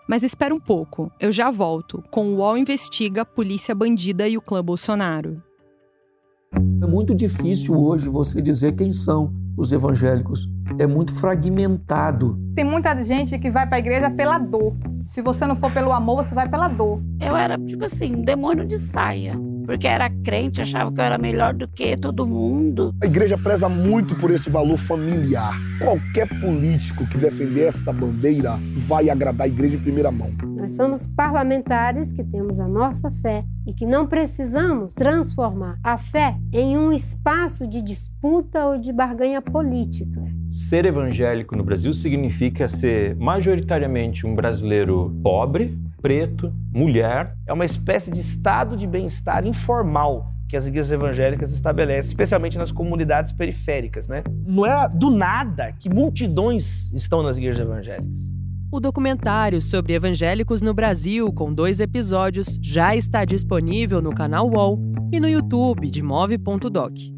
Mas espera um pouco, eu já volto com o UOL Investiga, Polícia Bandida e o Clã Bolsonaro. É muito difícil hoje você dizer quem são os evangélicos. É muito fragmentado. Tem muita gente que vai para a igreja pela dor. Se você não for pelo amor, você vai pela dor. Eu era, tipo assim, um demônio de saia porque era crente, achava que eu era melhor do que todo mundo. A igreja preza muito por esse valor familiar. Qualquer político que defender essa bandeira vai agradar a igreja em primeira mão. Nós somos parlamentares que temos a nossa fé e que não precisamos transformar a fé em um espaço de disputa ou de barganha política. Ser evangélico no Brasil significa ser majoritariamente um brasileiro pobre, preto, mulher. É uma espécie de estado de bem-estar informal que as igrejas evangélicas estabelecem, especialmente nas comunidades periféricas, né? Não é do nada que multidões estão nas igrejas evangélicas. O documentário sobre evangélicos no Brasil, com dois episódios, já está disponível no canal UOL e no YouTube de Move.doc.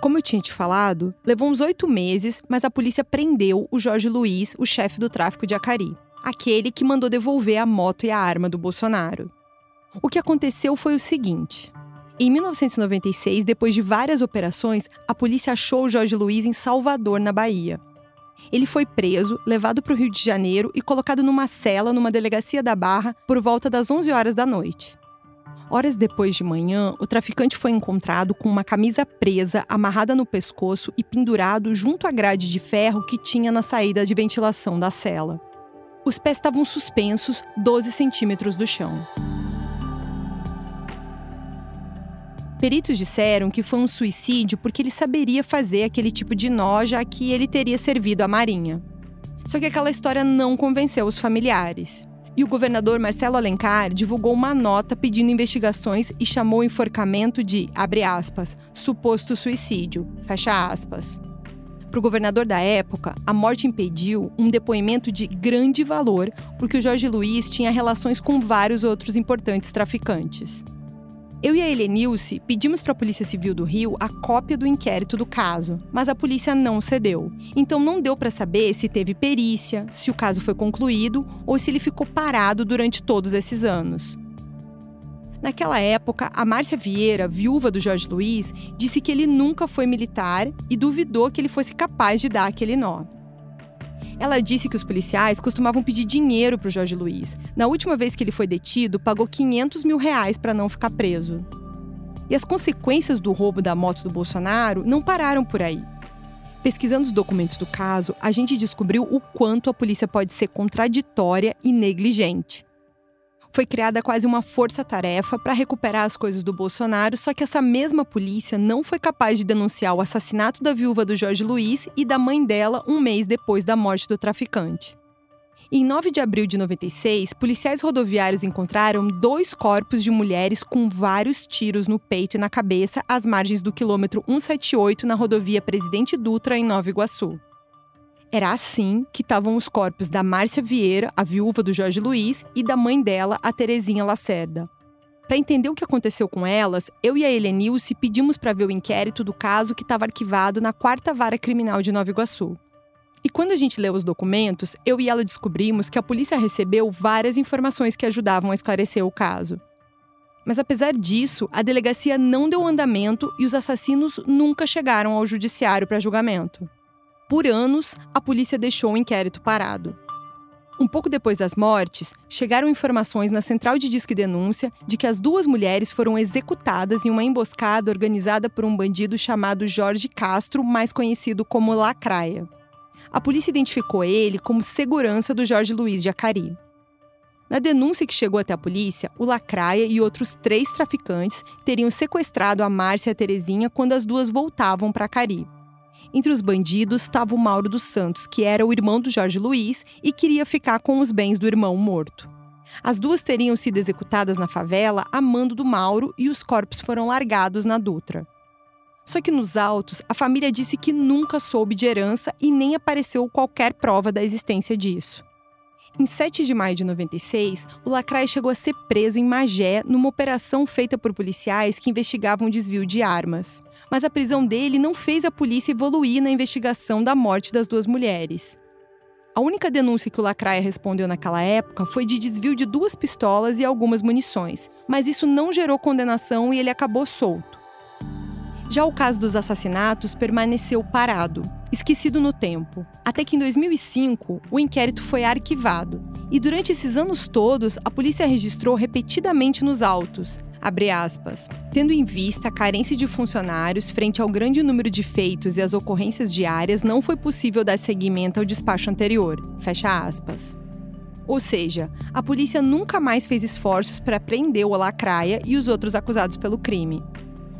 Como eu tinha te falado, levou uns oito meses, mas a polícia prendeu o Jorge Luiz, o chefe do tráfico de Acari, aquele que mandou devolver a moto e a arma do Bolsonaro. O que aconteceu foi o seguinte. Em 1996, depois de várias operações, a polícia achou o Jorge Luiz em Salvador, na Bahia. Ele foi preso, levado para o Rio de Janeiro e colocado numa cela numa delegacia da Barra por volta das 11 horas da noite. Horas depois de manhã, o traficante foi encontrado com uma camisa presa, amarrada no pescoço e pendurado junto à grade de ferro que tinha na saída de ventilação da cela. Os pés estavam suspensos 12 centímetros do chão. Peritos disseram que foi um suicídio porque ele saberia fazer aquele tipo de nó, já que ele teria servido à Marinha. Só que aquela história não convenceu os familiares. E o governador Marcelo Alencar divulgou uma nota pedindo investigações e chamou o enforcamento de, abre aspas, suposto suicídio, fecha aspas. Para o governador da época, a morte impediu um depoimento de grande valor, porque o Jorge Luiz tinha relações com vários outros importantes traficantes. Eu e a Helenilce pedimos para a Polícia Civil do Rio a cópia do inquérito do caso, mas a polícia não cedeu. Então não deu para saber se teve perícia, se o caso foi concluído ou se ele ficou parado durante todos esses anos. Naquela época, a Márcia Vieira, viúva do Jorge Luiz, disse que ele nunca foi militar e duvidou que ele fosse capaz de dar aquele nó. Ela disse que os policiais costumavam pedir dinheiro para o Jorge Luiz. Na última vez que ele foi detido, pagou 500 mil reais para não ficar preso. E as consequências do roubo da moto do Bolsonaro não pararam por aí. Pesquisando os documentos do caso, a gente descobriu o quanto a polícia pode ser contraditória e negligente foi criada quase uma força-tarefa para recuperar as coisas do Bolsonaro, só que essa mesma polícia não foi capaz de denunciar o assassinato da viúva do Jorge Luiz e da mãe dela um mês depois da morte do traficante. Em 9 de abril de 96, policiais rodoviários encontraram dois corpos de mulheres com vários tiros no peito e na cabeça às margens do quilômetro 178 na rodovia Presidente Dutra, em Nova Iguaçu. Era assim que estavam os corpos da Márcia Vieira, a viúva do Jorge Luiz, e da mãe dela, a Terezinha Lacerda. Para entender o que aconteceu com elas, eu e a Helenilce pedimos para ver o inquérito do caso que estava arquivado na quarta vara criminal de Nova Iguaçu. E quando a gente leu os documentos, eu e ela descobrimos que a polícia recebeu várias informações que ajudavam a esclarecer o caso. Mas apesar disso, a delegacia não deu andamento e os assassinos nunca chegaram ao judiciário para julgamento. Por anos, a polícia deixou o inquérito parado. Um pouco depois das mortes, chegaram informações na central de disque denúncia de que as duas mulheres foram executadas em uma emboscada organizada por um bandido chamado Jorge Castro, mais conhecido como Lacraia. A polícia identificou ele como segurança do Jorge Luiz de Acari. Na denúncia que chegou até a polícia, o Lacraia e outros três traficantes teriam sequestrado a Márcia e a Terezinha quando as duas voltavam para Acari. Entre os bandidos estava o Mauro dos Santos, que era o irmão do Jorge Luiz e queria ficar com os bens do irmão morto. As duas teriam sido executadas na favela a mando do Mauro e os corpos foram largados na Dutra. Só que nos autos, a família disse que nunca soube de herança e nem apareceu qualquer prova da existência disso. Em 7 de maio de 96, o Lacraia chegou a ser preso em Magé numa operação feita por policiais que investigavam desvio de armas. Mas a prisão dele não fez a polícia evoluir na investigação da morte das duas mulheres. A única denúncia que o Lacraia respondeu naquela época foi de desvio de duas pistolas e algumas munições, mas isso não gerou condenação e ele acabou solto. Já o caso dos assassinatos permaneceu parado, esquecido no tempo, até que em 2005 o inquérito foi arquivado. E durante esses anos todos, a polícia registrou repetidamente nos autos, aspas, tendo em vista a carência de funcionários frente ao grande número de feitos e as ocorrências diárias, não foi possível dar seguimento ao despacho anterior. Fecha aspas. Ou seja, a polícia nunca mais fez esforços para prender o Lacraia e os outros acusados pelo crime.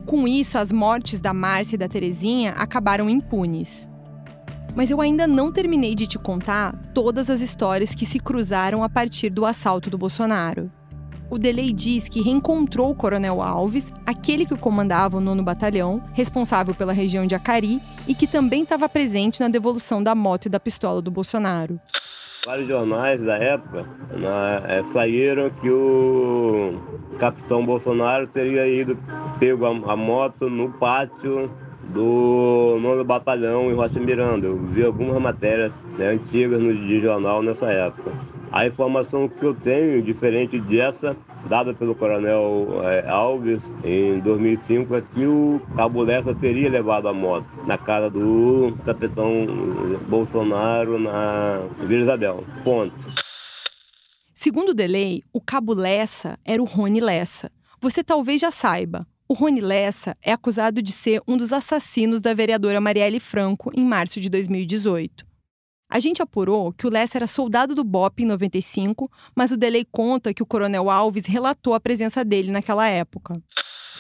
Com isso, as mortes da Márcia e da Terezinha acabaram impunes. Mas eu ainda não terminei de te contar todas as histórias que se cruzaram a partir do assalto do Bolsonaro. O Delay diz que reencontrou o Coronel Alves, aquele que comandava o nono batalhão, responsável pela região de Acari, e que também estava presente na devolução da moto e da pistola do Bolsonaro. Vários jornais da época na, é, saíram que o capitão Bolsonaro teria ido pego a, a moto no pátio do nono batalhão em Rocha Miranda. Eu vi algumas matérias né, antigas no de jornal nessa época. A informação que eu tenho, diferente dessa, dada pelo Coronel é, Alves em 2005, é que o Cabo Lessa teria levado a moto na casa do capitão Bolsonaro na Vila Isabel. Ponto. Segundo o Delay, o Cabo Lessa era o Rony Lessa. Você talvez já saiba, o Rony Lessa é acusado de ser um dos assassinos da vereadora Marielle Franco em março de 2018. A gente apurou que o Lessa era soldado do BOP em 95, mas o Delay conta que o Coronel Alves relatou a presença dele naquela época.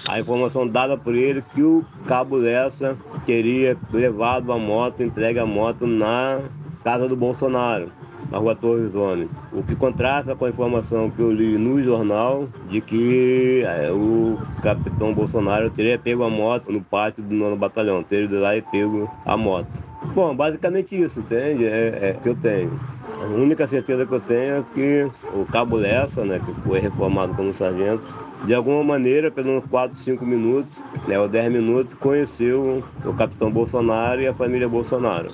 A informação dada por ele que o Cabo Lessa teria levado a moto, entregue a moto na casa do Bolsonaro na rua Torres Zone. O que contrasta com a informação que eu li no jornal de que é, o capitão Bolsonaro teria pego a moto no pátio do nono batalhão, teria ido lá e pego a moto. Bom, basicamente isso, entende? É, é que eu tenho. A única certeza que eu tenho é que o Cabo Lessa, né, que foi reformado como sargento, de alguma maneira, pelos 4, 5 minutos, né, ou 10 minutos, conheceu o capitão Bolsonaro e a família Bolsonaro.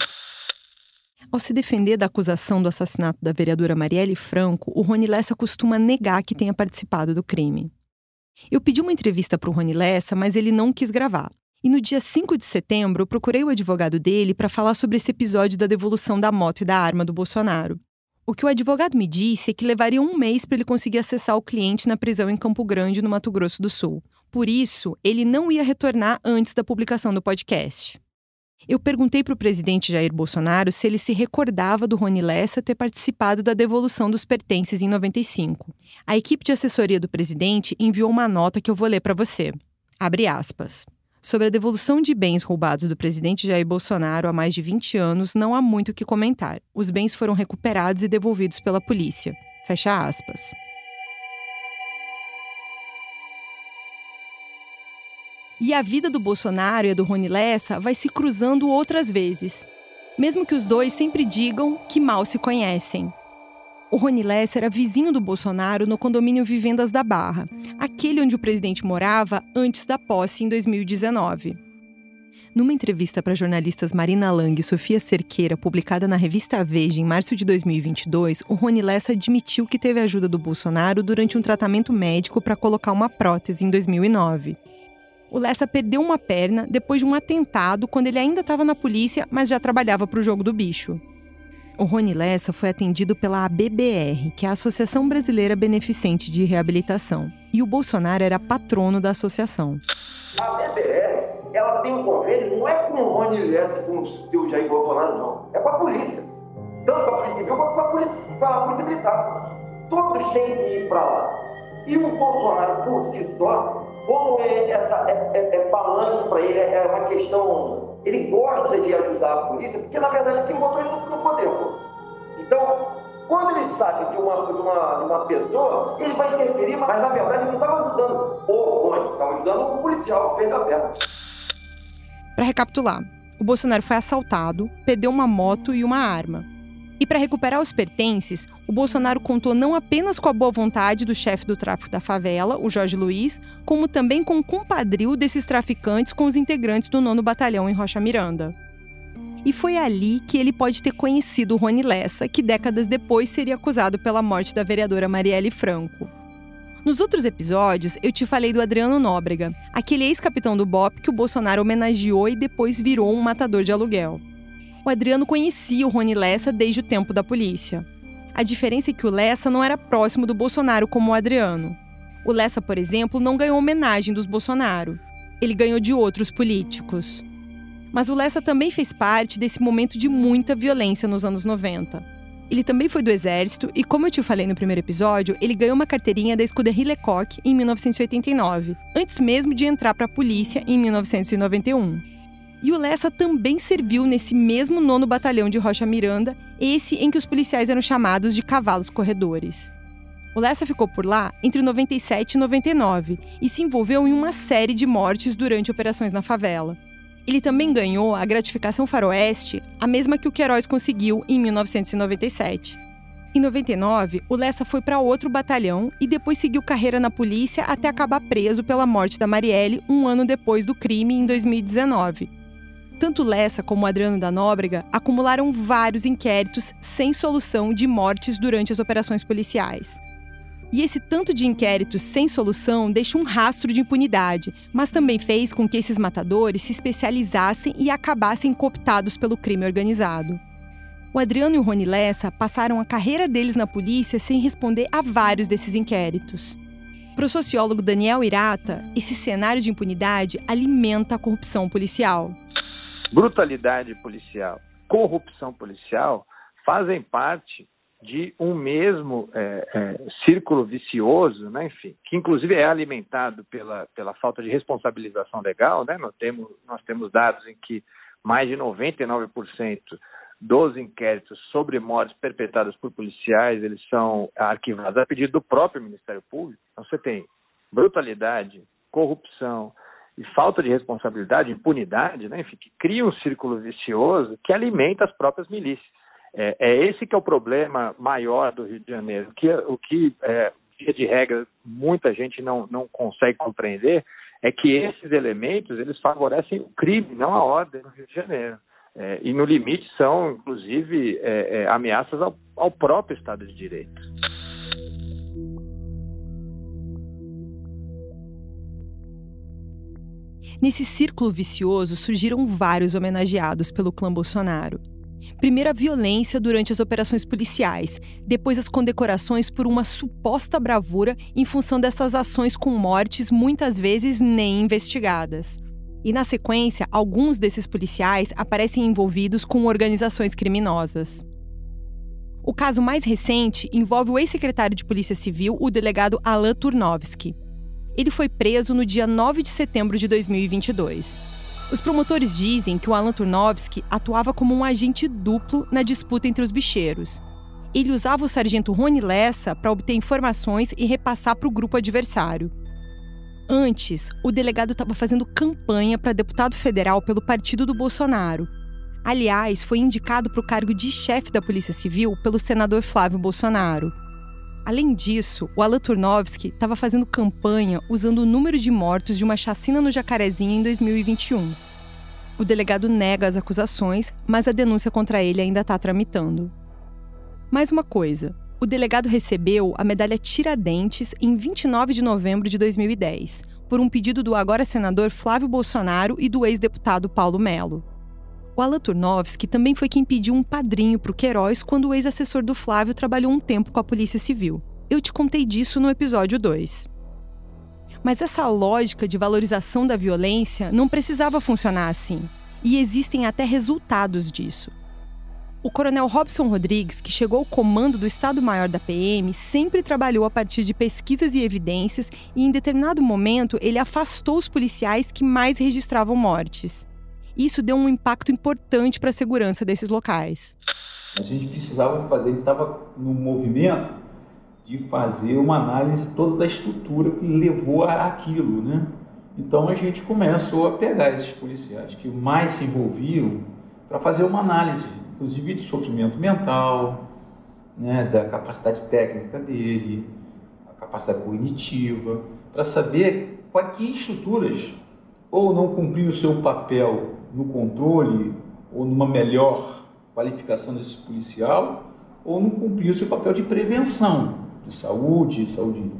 Ao se defender da acusação do assassinato da vereadora Marielle Franco, o Rony Lessa costuma negar que tenha participado do crime. Eu pedi uma entrevista para o Rony Lessa, mas ele não quis gravar. E no dia 5 de setembro, procurei o advogado dele para falar sobre esse episódio da devolução da moto e da arma do Bolsonaro. O que o advogado me disse é que levaria um mês para ele conseguir acessar o cliente na prisão em Campo Grande, no Mato Grosso do Sul. Por isso, ele não ia retornar antes da publicação do podcast. Eu perguntei para o presidente Jair Bolsonaro se ele se recordava do Rony Lessa ter participado da devolução dos pertences em 95. A equipe de assessoria do presidente enviou uma nota que eu vou ler para você. Abre aspas. Sobre a devolução de bens roubados do presidente Jair Bolsonaro há mais de 20 anos, não há muito o que comentar. Os bens foram recuperados e devolvidos pela polícia. Fecha aspas. E a vida do Bolsonaro e a do Rony Lessa vai se cruzando outras vezes, mesmo que os dois sempre digam que mal se conhecem. O Rony Lessa era vizinho do Bolsonaro no condomínio Vivendas da Barra, aquele onde o presidente morava antes da posse em 2019. Numa entrevista para jornalistas Marina Lang e Sofia Cerqueira, publicada na revista Veja em março de 2022, o Rony Lessa admitiu que teve ajuda do Bolsonaro durante um tratamento médico para colocar uma prótese em 2009 o Lessa perdeu uma perna depois de um atentado quando ele ainda estava na polícia, mas já trabalhava para o jogo do bicho. O Rony Lessa foi atendido pela ABBR, que é a Associação Brasileira Beneficente de Reabilitação, e o Bolsonaro era patrono da associação. A ABBR, ela tem um convênio, não é com o Rony Lessa e com o Jair Bolsonaro, não. É com a polícia. Tanto com a polícia civil quanto com a polícia, com a polícia militar. Todos têm que ir para lá. E o Bolsonaro, por si só, como é, essa, é, é, é palanque para ele, é uma questão ele gosta de ajudar a polícia, porque na verdade quem botou ele no poder. Então, quando ele sabe de uma, de, uma, de uma pessoa, ele vai interferir, mas na verdade ele não estava ajudando o Rony, estava ajudando o policial que fez a perna. Para recapitular, o Bolsonaro foi assaltado, perdeu uma moto e uma arma. E para recuperar os pertences, o Bolsonaro contou não apenas com a boa vontade do chefe do tráfico da favela, o Jorge Luiz, como também com o compadrio desses traficantes com os integrantes do nono batalhão em Rocha Miranda. E foi ali que ele pode ter conhecido Rony Lessa, que décadas depois seria acusado pela morte da vereadora Marielle Franco. Nos outros episódios, eu te falei do Adriano Nóbrega, aquele ex-capitão do BOP que o Bolsonaro homenageou e depois virou um matador de aluguel. O Adriano conhecia o Rony Lessa desde o tempo da polícia. A diferença é que o Lessa não era próximo do Bolsonaro como o Adriano. O Lessa, por exemplo, não ganhou homenagem dos Bolsonaro. Ele ganhou de outros políticos. Mas o Lessa também fez parte desse momento de muita violência nos anos 90. Ele também foi do exército e, como eu te falei no primeiro episódio, ele ganhou uma carteirinha da Escuderie Lecoq em 1989, antes mesmo de entrar para a polícia em 1991. E o Lessa também serviu nesse mesmo nono batalhão de Rocha Miranda, esse em que os policiais eram chamados de cavalos corredores. O Lessa ficou por lá entre 97 e 99 e se envolveu em uma série de mortes durante operações na favela. Ele também ganhou a gratificação faroeste, a mesma que o Queiroz conseguiu em 1997. Em 99, o Lessa foi para outro batalhão e depois seguiu carreira na polícia até acabar preso pela morte da Marielle um ano depois do crime, em 2019. Tanto Lessa como Adriano da Nóbrega acumularam vários inquéritos sem solução de mortes durante as operações policiais. E esse tanto de inquéritos sem solução deixa um rastro de impunidade, mas também fez com que esses matadores se especializassem e acabassem cooptados pelo crime organizado. O Adriano e o Rony Lessa passaram a carreira deles na polícia sem responder a vários desses inquéritos. Para o sociólogo Daniel Irata, esse cenário de impunidade alimenta a corrupção policial brutalidade policial, corrupção policial fazem parte de um mesmo é, é, círculo vicioso, né, enfim, que inclusive é alimentado pela, pela falta de responsabilização legal. Né? Nós, temos, nós temos dados em que mais de 99% dos inquéritos sobre mortes perpetradas por policiais, eles são arquivados a pedido do próprio Ministério Público. Então você tem brutalidade, corrupção, e falta de responsabilidade, impunidade, né, enfim, que cria um círculo vicioso que alimenta as próprias milícias. É, é esse que é o problema maior do Rio de Janeiro. Que, o que, é, via de regra, muita gente não, não consegue compreender é que esses elementos eles favorecem o crime, não a ordem no Rio de Janeiro. É, e no limite são, inclusive, é, é, ameaças ao, ao próprio Estado de Direito. Nesse círculo vicioso surgiram vários homenageados pelo clã Bolsonaro. Primeiro a violência durante as operações policiais, depois as condecorações por uma suposta bravura em função dessas ações com mortes muitas vezes nem investigadas. E na sequência, alguns desses policiais aparecem envolvidos com organizações criminosas. O caso mais recente envolve o ex-secretário de Polícia Civil, o delegado Alan Turnovski. Ele foi preso no dia 9 de setembro de 2022. Os promotores dizem que o Alan Turnovski atuava como um agente duplo na disputa entre os bicheiros. Ele usava o sargento Rony Lessa para obter informações e repassar para o grupo adversário. Antes, o delegado estava fazendo campanha para deputado federal pelo partido do Bolsonaro. Aliás, foi indicado para o cargo de chefe da Polícia Civil pelo senador Flávio Bolsonaro. Além disso, o Alan Turnovski estava fazendo campanha usando o número de mortos de uma chacina no Jacarezinho em 2021. O delegado nega as acusações, mas a denúncia contra ele ainda está tramitando. Mais uma coisa: o delegado recebeu a medalha Tiradentes em 29 de novembro de 2010, por um pedido do agora senador Flávio Bolsonaro e do ex-deputado Paulo Melo. O Alan Turnovski também foi quem pediu um padrinho para o Queiroz quando o ex-assessor do Flávio trabalhou um tempo com a Polícia Civil. Eu te contei disso no episódio 2. Mas essa lógica de valorização da violência não precisava funcionar assim. E existem até resultados disso. O coronel Robson Rodrigues, que chegou ao comando do Estado-Maior da PM, sempre trabalhou a partir de pesquisas e evidências e, em determinado momento, ele afastou os policiais que mais registravam mortes. Isso deu um impacto importante para a segurança desses locais. A gente precisava fazer, a gente estava no movimento de fazer uma análise toda da estrutura que levou a aquilo, né? Então a gente começou a pegar esses policiais que mais se envolviam para fazer uma análise, inclusive do sofrimento mental, né, da capacidade técnica dele, a capacidade cognitiva, para saber quais que estruturas ou não cumpriam o seu papel no controle ou numa melhor qualificação desse policial, ou não cumpriam o seu papel de prevenção de saúde, saúde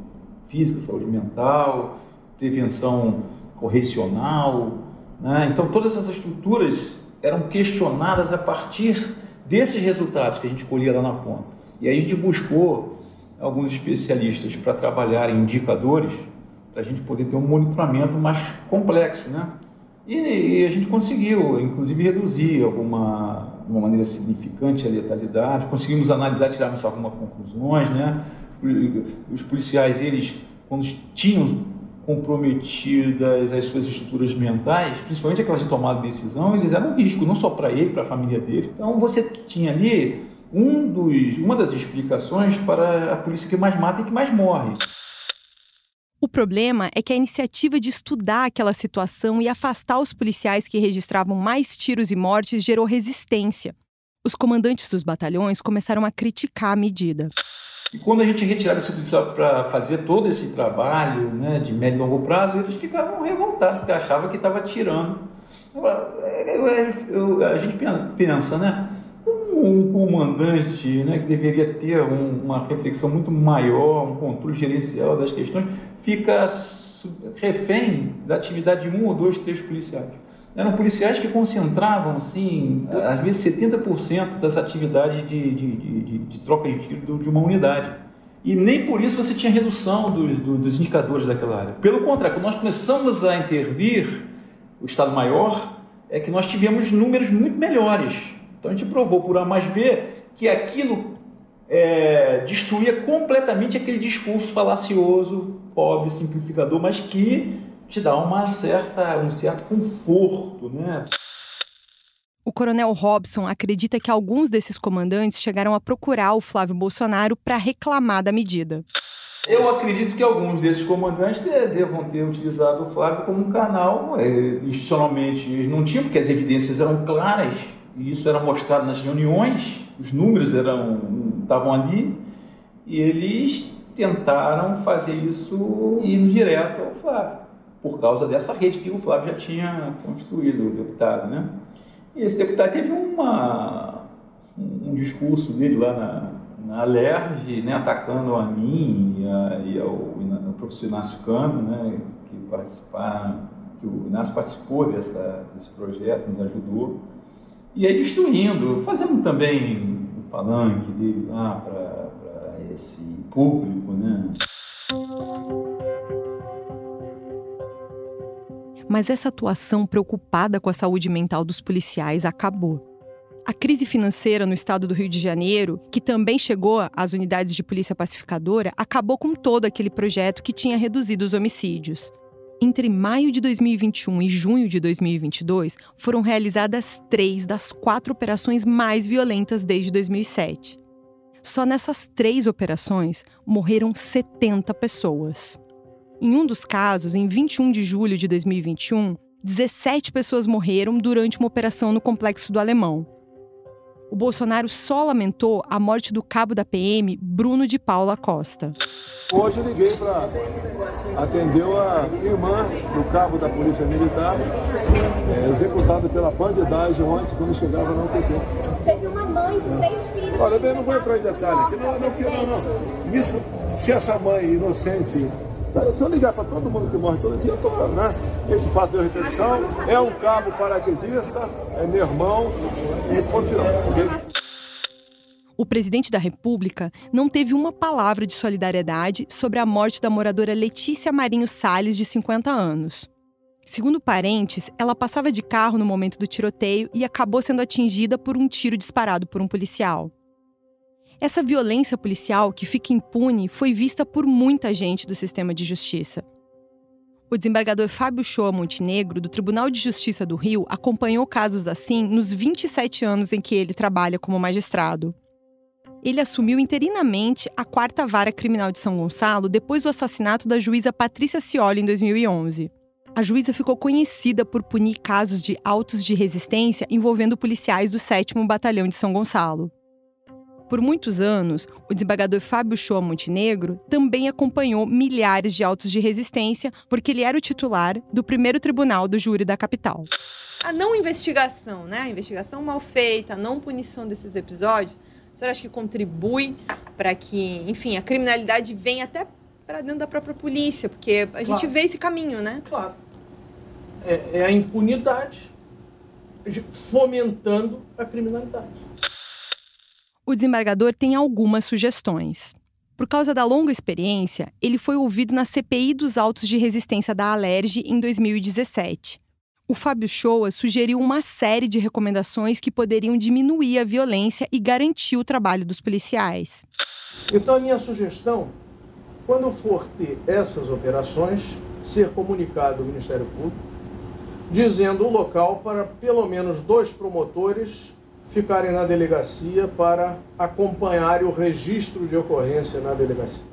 física, saúde mental, prevenção correcional. Né? Então, todas essas estruturas eram questionadas a partir desses resultados que a gente colhia lá na ponta. E aí a gente buscou alguns especialistas para trabalhar em indicadores para a gente poder ter um monitoramento mais complexo, né? E, e, a gente conseguiu, inclusive, reduzir alguma, de uma maneira significante a letalidade. Conseguimos analisar, tirarmos algumas conclusões, né? Os policiais, eles, quando tinham comprometidas as suas estruturas mentais, principalmente aquelas de tomada de decisão, eles eram um risco, não só para ele, para a família dele. Então você tinha ali um dos, uma das explicações para a polícia que mais mata e que mais morre. O problema é que a iniciativa de estudar aquela situação e afastar os policiais que registravam mais tiros e mortes gerou resistência. Os comandantes dos batalhões começaram a criticar a medida. E quando a gente retirava esse policial para fazer todo esse trabalho né, de médio e longo prazo, eles ficavam revoltados, porque achavam que estava tirando. Eu, eu, eu, a gente pensa, né? Um comandante né, que deveria ter um, uma reflexão muito maior, um controle gerencial das questões, fica refém da atividade de um ou dois, três policiais. Eram policiais que concentravam, assim, às vezes 70% das atividades de, de, de, de, troca de tiro de uma unidade. E nem por isso você tinha redução dos, dos indicadores daquela área. Pelo contrário, quando nós começamos a intervir o Estado-Maior, é que nós tivemos números muito melhores. Então a gente provou por A mais B que aquilo é, destruía completamente aquele discurso falacioso, pobre, simplificador, mas que te dá uma certa, um certo conforto, né? O coronel Robson acredita que alguns desses comandantes chegaram a procurar o Flávio Bolsonaro para reclamar da medida. Eu acredito que alguns desses comandantes devam ter utilizado o Flávio como um canal. É, institucionalmente eles não tinham, porque as evidências eram claras, e isso era mostrado nas reuniões, os números eram estavam ali, e eles tentaram fazer isso indo direto ao Flávio por causa dessa rede que o Flávio já tinha construído, o deputado, né? E esse deputado teve uma, um discurso dele lá na, na Alerj, né, atacando a mim e, a, e ao, ao, professor Inácio Cano, né, que, participar, que o Inácio participou dessa, desse projeto, nos ajudou, e aí destruindo, fazendo também o palanque dele lá para esse público, né? Mas essa atuação preocupada com a saúde mental dos policiais acabou. A crise financeira no estado do Rio de Janeiro, que também chegou às unidades de polícia pacificadora, acabou com todo aquele projeto que tinha reduzido os homicídios. Entre maio de 2021 e junho de 2022, foram realizadas três das quatro operações mais violentas desde 2007. Só nessas três operações morreram 70 pessoas. Em um dos casos, em 21 de julho de 2021, 17 pessoas morreram durante uma operação no complexo do Alemão. O Bolsonaro só lamentou a morte do cabo da PM, Bruno de Paula Costa. Hoje eu liguei para atender a irmã do cabo da Polícia Militar, é, executado pela bandidagem ontem quando chegava no UTP. Teve uma mãe de três filhos. Olha, eu não vou entrar em detalhe não, não, não, não. Isso, se essa mãe inocente se eu ligar para todo mundo que morre todo dia, eu né? Esse fato de repetição é um cabo paraquedista, é meu irmão e ponto? O presidente da República não teve uma palavra de solidariedade sobre a morte da moradora Letícia Marinho Salles, de 50 anos. Segundo parentes, ela passava de carro no momento do tiroteio e acabou sendo atingida por um tiro disparado por um policial. Essa violência policial que fica impune foi vista por muita gente do sistema de justiça. O desembargador Fábio Shoa Montenegro, do Tribunal de Justiça do Rio, acompanhou casos assim nos 27 anos em que ele trabalha como magistrado. Ele assumiu interinamente a quarta vara criminal de São Gonçalo depois do assassinato da juíza Patrícia Cioli em 2011. A juíza ficou conhecida por punir casos de autos de resistência envolvendo policiais do 7 Batalhão de São Gonçalo. Por muitos anos, o desembargador Fábio Shoa Montenegro também acompanhou milhares de autos de resistência, porque ele era o titular do primeiro tribunal do júri da capital. A não investigação, né? A investigação mal feita, a não punição desses episódios, a senhora acha que contribui para que, enfim, a criminalidade venha até para dentro da própria polícia? Porque a gente vê esse caminho, né? Claro. É, é a impunidade fomentando a criminalidade o desembargador tem algumas sugestões. Por causa da longa experiência, ele foi ouvido na CPI dos autos de resistência da Alerj em 2017. O Fábio Shoa sugeriu uma série de recomendações que poderiam diminuir a violência e garantir o trabalho dos policiais. Então, a minha sugestão, quando for ter essas operações, ser comunicado ao Ministério Público, dizendo o local para pelo menos dois promotores ficarem na delegacia para acompanhar o registro de ocorrência na delegacia.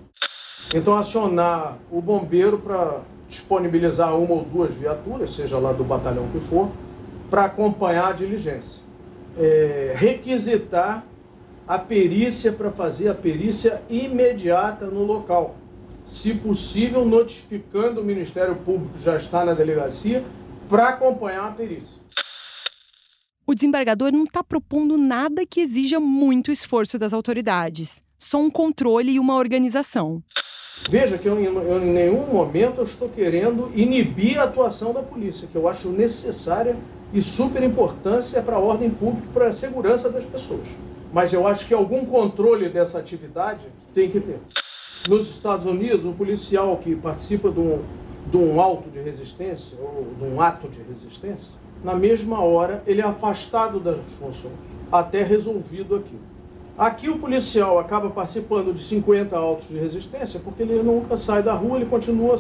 Então, acionar o bombeiro para disponibilizar uma ou duas viaturas, seja lá do batalhão que for, para acompanhar a diligência. É, requisitar a perícia para fazer a perícia imediata no local. Se possível, notificando o Ministério Público que já está na delegacia para acompanhar a perícia o desembargador não está propondo nada que exija muito esforço das autoridades, só um controle e uma organização. Veja que eu, eu, em nenhum momento eu estou querendo inibir a atuação da polícia, que eu acho necessária e super importância para a ordem pública para a segurança das pessoas. Mas eu acho que algum controle dessa atividade tem que ter. Nos Estados Unidos, o policial que participa de um, de um auto de resistência ou de um ato de resistência, na mesma hora ele é afastado das funções, até resolvido aquilo. Aqui o policial acaba participando de 50 autos de resistência porque ele nunca sai da rua, ele continua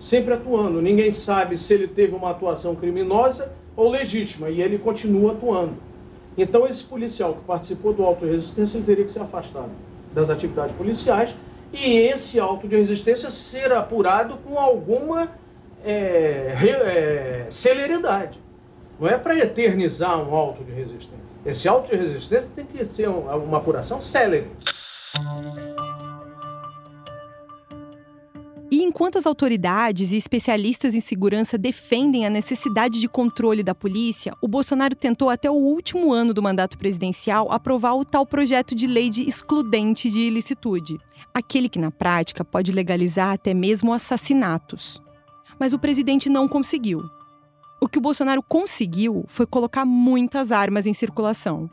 sempre atuando. Ninguém sabe se ele teve uma atuação criminosa ou legítima e ele continua atuando. Então esse policial que participou do auto de resistência ele teria que ser afastado das atividades policiais e esse auto de resistência ser apurado com alguma é, é, celeridade. Não é para eternizar um auto de resistência. Esse auto de resistência tem que ser uma apuração célere. E enquanto as autoridades e especialistas em segurança defendem a necessidade de controle da polícia, o Bolsonaro tentou até o último ano do mandato presidencial aprovar o tal projeto de lei de excludente de ilicitude, aquele que na prática pode legalizar até mesmo assassinatos. Mas o presidente não conseguiu. O que o Bolsonaro conseguiu foi colocar muitas armas em circulação.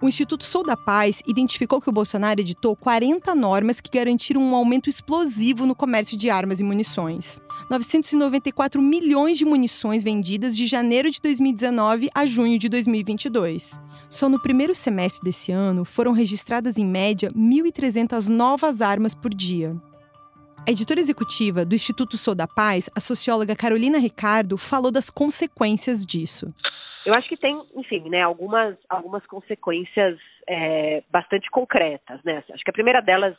O Instituto Sou da Paz identificou que o Bolsonaro editou 40 normas que garantiram um aumento explosivo no comércio de armas e munições. 994 milhões de munições vendidas de janeiro de 2019 a junho de 2022. Só no primeiro semestre desse ano foram registradas em média 1.300 novas armas por dia. A editora executiva do Instituto Sou da Paz, a socióloga Carolina Ricardo, falou das consequências disso. Eu acho que tem, enfim, né, algumas, algumas consequências é, bastante concretas. Né? Acho que a primeira delas,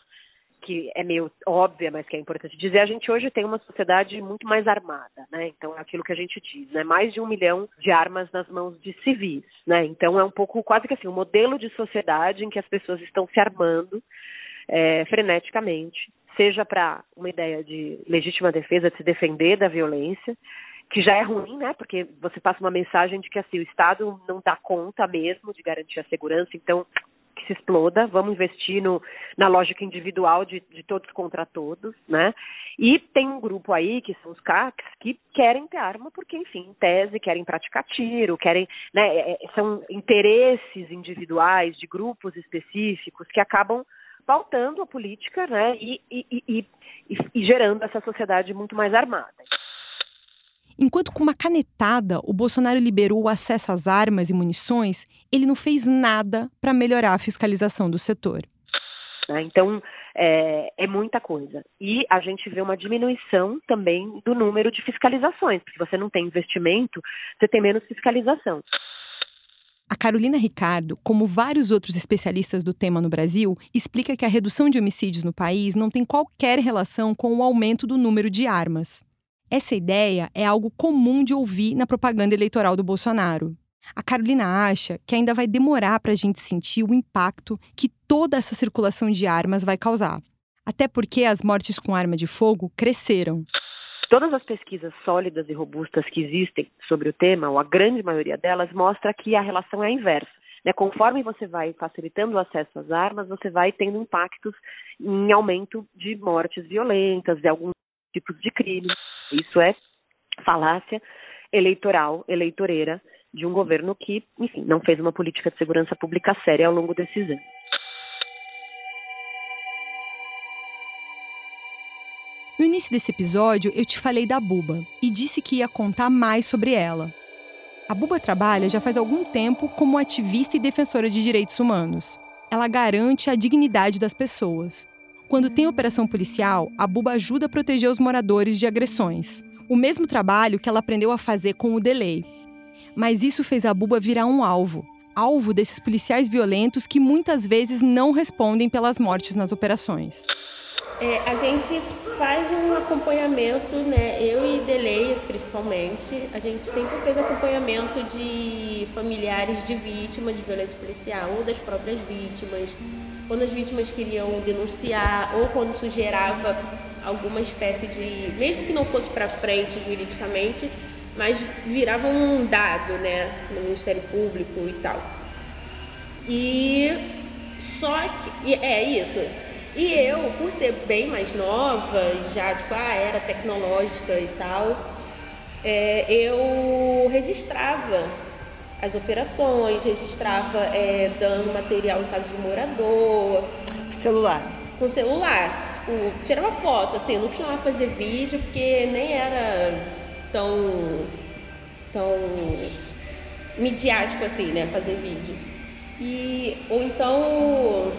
que é meio óbvia, mas que é importante dizer, a gente hoje tem uma sociedade muito mais armada. Né? Então, é aquilo que a gente diz, né? mais de um milhão de armas nas mãos de civis. Né? Então, é um pouco quase que assim, um modelo de sociedade em que as pessoas estão se armando é, freneticamente seja para uma ideia de legítima defesa, de se defender da violência, que já é ruim, né? Porque você passa uma mensagem de que assim, o Estado não dá conta mesmo de garantir a segurança, então que se exploda, vamos investir no, na lógica individual de, de todos contra todos, né? E tem um grupo aí, que são os CACs, que querem ter arma porque, enfim, em tese, querem praticar tiro, querem, né, é, é, são interesses individuais de grupos específicos que acabam pautando a política né, e, e, e, e, gerando essa sociedade muito mais armada. Enquanto com uma canetada o Bolsonaro liberou o acesso às armas e munições, ele não fez nada para melhorar a fiscalização do setor. Né, então, é, é, muita coisa. E a gente vê uma diminuição também do número de fiscalizações, porque você não tem investimento, você tem menos fiscalização. A Carolina Ricardo, como vários outros especialistas do tema no Brasil, explica que a redução de homicídios no país não tem qualquer relação com o aumento do número de armas. Essa ideia é algo comum de ouvir na propaganda eleitoral do Bolsonaro. A Carolina acha que ainda vai demorar para a gente sentir o impacto que toda essa circulação de armas vai causar. Até porque as mortes com arma de fogo cresceram. Todas as pesquisas sólidas e robustas que existem sobre o tema, ou a grande maioria delas, mostra que a relação é a inversa. Né? Conforme você vai facilitando o acesso às armas, você vai tendo impactos em aumento de mortes violentas, de alguns tipos de crime. Isso é falácia eleitoral, eleitoreira, de um governo que, enfim, não fez uma política de segurança pública séria ao longo desses anos. No início desse episódio, eu te falei da Buba e disse que ia contar mais sobre ela. A Buba trabalha já faz algum tempo como ativista e defensora de direitos humanos. Ela garante a dignidade das pessoas. Quando tem operação policial, a Buba ajuda a proteger os moradores de agressões. O mesmo trabalho que ela aprendeu a fazer com o Delay. Mas isso fez a Buba virar um alvo alvo desses policiais violentos que muitas vezes não respondem pelas mortes nas operações. É, a gente faz um acompanhamento, né? Eu e Delei, principalmente, a gente sempre fez acompanhamento de familiares de vítimas de violência policial ou das próprias vítimas. Quando as vítimas queriam denunciar ou quando isso gerava alguma espécie de, mesmo que não fosse para frente juridicamente, mas virava um dado, né, no Ministério Público e tal. E só que é isso e eu, por ser bem mais nova, já tipo, a ah, era tecnológica e tal, é, eu registrava as operações, registrava é, dando material em casa de morador. Celular? Com celular. Tipo, tirava foto, assim, eu não costumava fazer vídeo porque nem era tão, tão midiático assim, né, fazer vídeo. E, ou então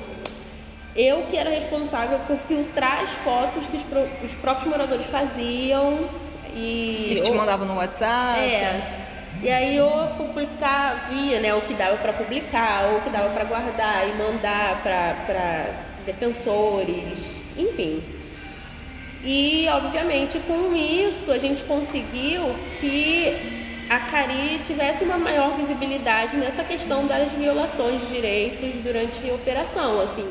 eu que era responsável por filtrar as fotos que os, os próprios moradores faziam e eles te mandavam no WhatsApp. É. E aí eu publicar via, né, o que dava para publicar, ou o que dava para guardar e mandar para defensores, enfim. E obviamente com isso a gente conseguiu que a Cari tivesse uma maior visibilidade nessa questão das violações de direitos durante a operação, assim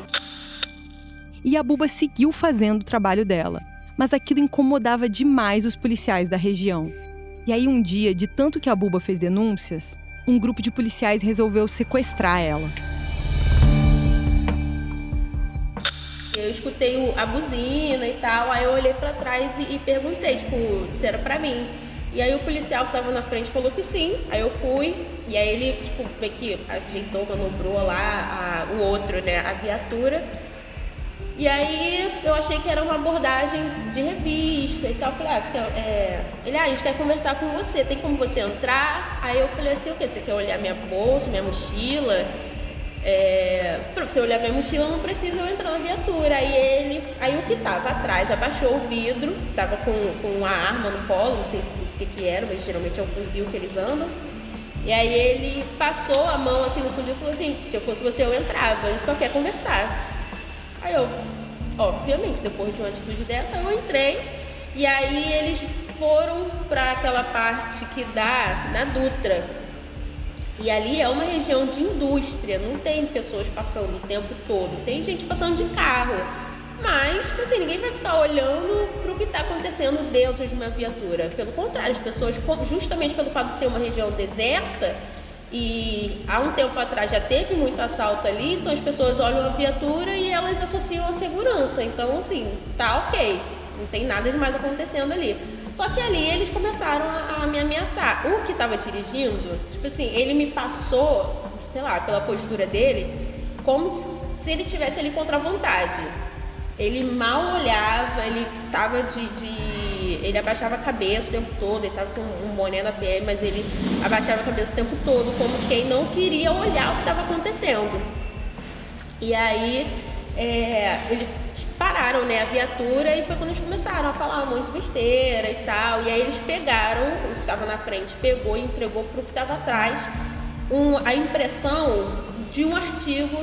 e a Buba seguiu fazendo o trabalho dela. Mas aquilo incomodava demais os policiais da região. E aí, um dia, de tanto que a Buba fez denúncias, um grupo de policiais resolveu sequestrar ela. Eu escutei a buzina e tal, aí eu olhei para trás e, perguntei, tipo, se era para mim. E aí o policial que tava na frente falou que sim. Aí eu fui, e aí ele, tipo, meio que ajeitou, manobrou lá a, o outro, né, a viatura. E aí eu achei que era uma abordagem de revista e tal. Eu falei, ah, quer, é... ele, ah, a gente quer conversar com você, tem como você entrar? Aí eu falei assim, o quê? Você quer olhar minha bolsa, minha mochila? É... Pra você olhar minha mochila não precisa eu entrar na viatura. Aí ele, aí o que tava atrás abaixou o vidro, tava com, com uma arma no colo, não sei se, o que que era, mas geralmente é um fuzil que eles andam. E aí ele passou a mão assim no fuzil e falou assim, se eu fosse você eu entrava, a gente só quer conversar. Aí eu, obviamente, depois de uma atitude dessa, eu entrei e aí eles foram para aquela parte que dá na Dutra. E ali é uma região de indústria, não tem pessoas passando o tempo todo, tem gente passando de carro. Mas, tipo assim, ninguém vai ficar olhando para o que está acontecendo dentro de uma viatura. Pelo contrário, as pessoas, justamente pelo fato de ser uma região deserta, e há um tempo atrás já teve muito assalto ali, então as pessoas olham a viatura e elas associam a segurança. Então, assim, tá ok, não tem nada demais acontecendo ali. Só que ali eles começaram a, a me ameaçar. O que estava dirigindo, tipo assim, ele me passou, sei lá, pela postura dele, como se ele tivesse ali contra a vontade. Ele mal olhava, ele tava de, de ele abaixava a cabeça o tempo todo, ele estava com um boné na PM, mas ele abaixava a cabeça o tempo todo, como quem não queria olhar o que estava acontecendo. E aí é, ele pararam, né, a viatura e foi quando eles começaram a falar um monte de besteira e tal. E aí eles pegaram, o que estava na frente pegou e entregou pro que estava atrás um, a impressão de um artigo,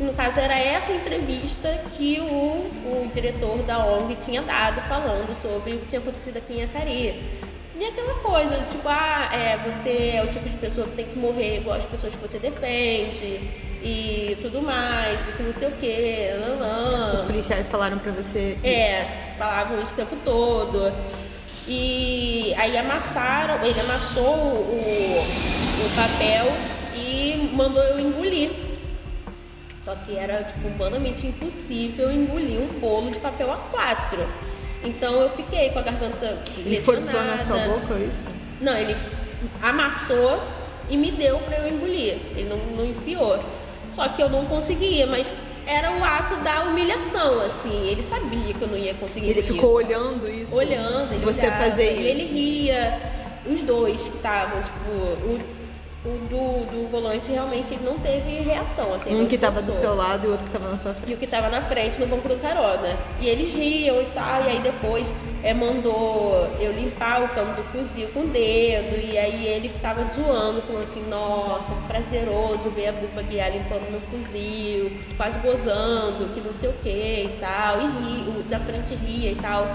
no caso era essa entrevista que o, o diretor da ONG tinha dado falando sobre o que tinha acontecido aqui em Acari. E aquela coisa, tipo, ah, é, você é o tipo de pessoa que tem que morrer igual as pessoas que você defende e tudo mais, e que não sei o quê. Os policiais falaram pra você. É, falavam isso o tempo todo. E aí amassaram, ele amassou o, o papel e mandou eu engolir. Só que era tipo humanamente impossível engolir um bolo de papel A4. Então eu fiquei com a garganta Ele forçou na sua boca isso? Não, ele amassou e me deu para eu engolir. Ele não, não enfiou. Só que eu não conseguia, mas era o ato da humilhação, assim. Ele sabia que eu não ia conseguir. Ele ficou olhando isso? Olhando. Ele Você olhava, fazer e isso? ele ria. Os dois que estavam, tipo, o, o do, do volante realmente ele não teve reação. Assim, Um que tava do seu lado e o outro que tava na sua frente. E o que tava na frente no banco do carona. E eles riam e tal, e aí depois é, mandou eu limpar o cano do fuzil com o dedo, e aí ele ficava zoando, falando assim, nossa, que prazeroso ver a Buba Guiar limpando meu fuzil, quase gozando, que não sei o que e tal, e ri, o da frente ria e tal.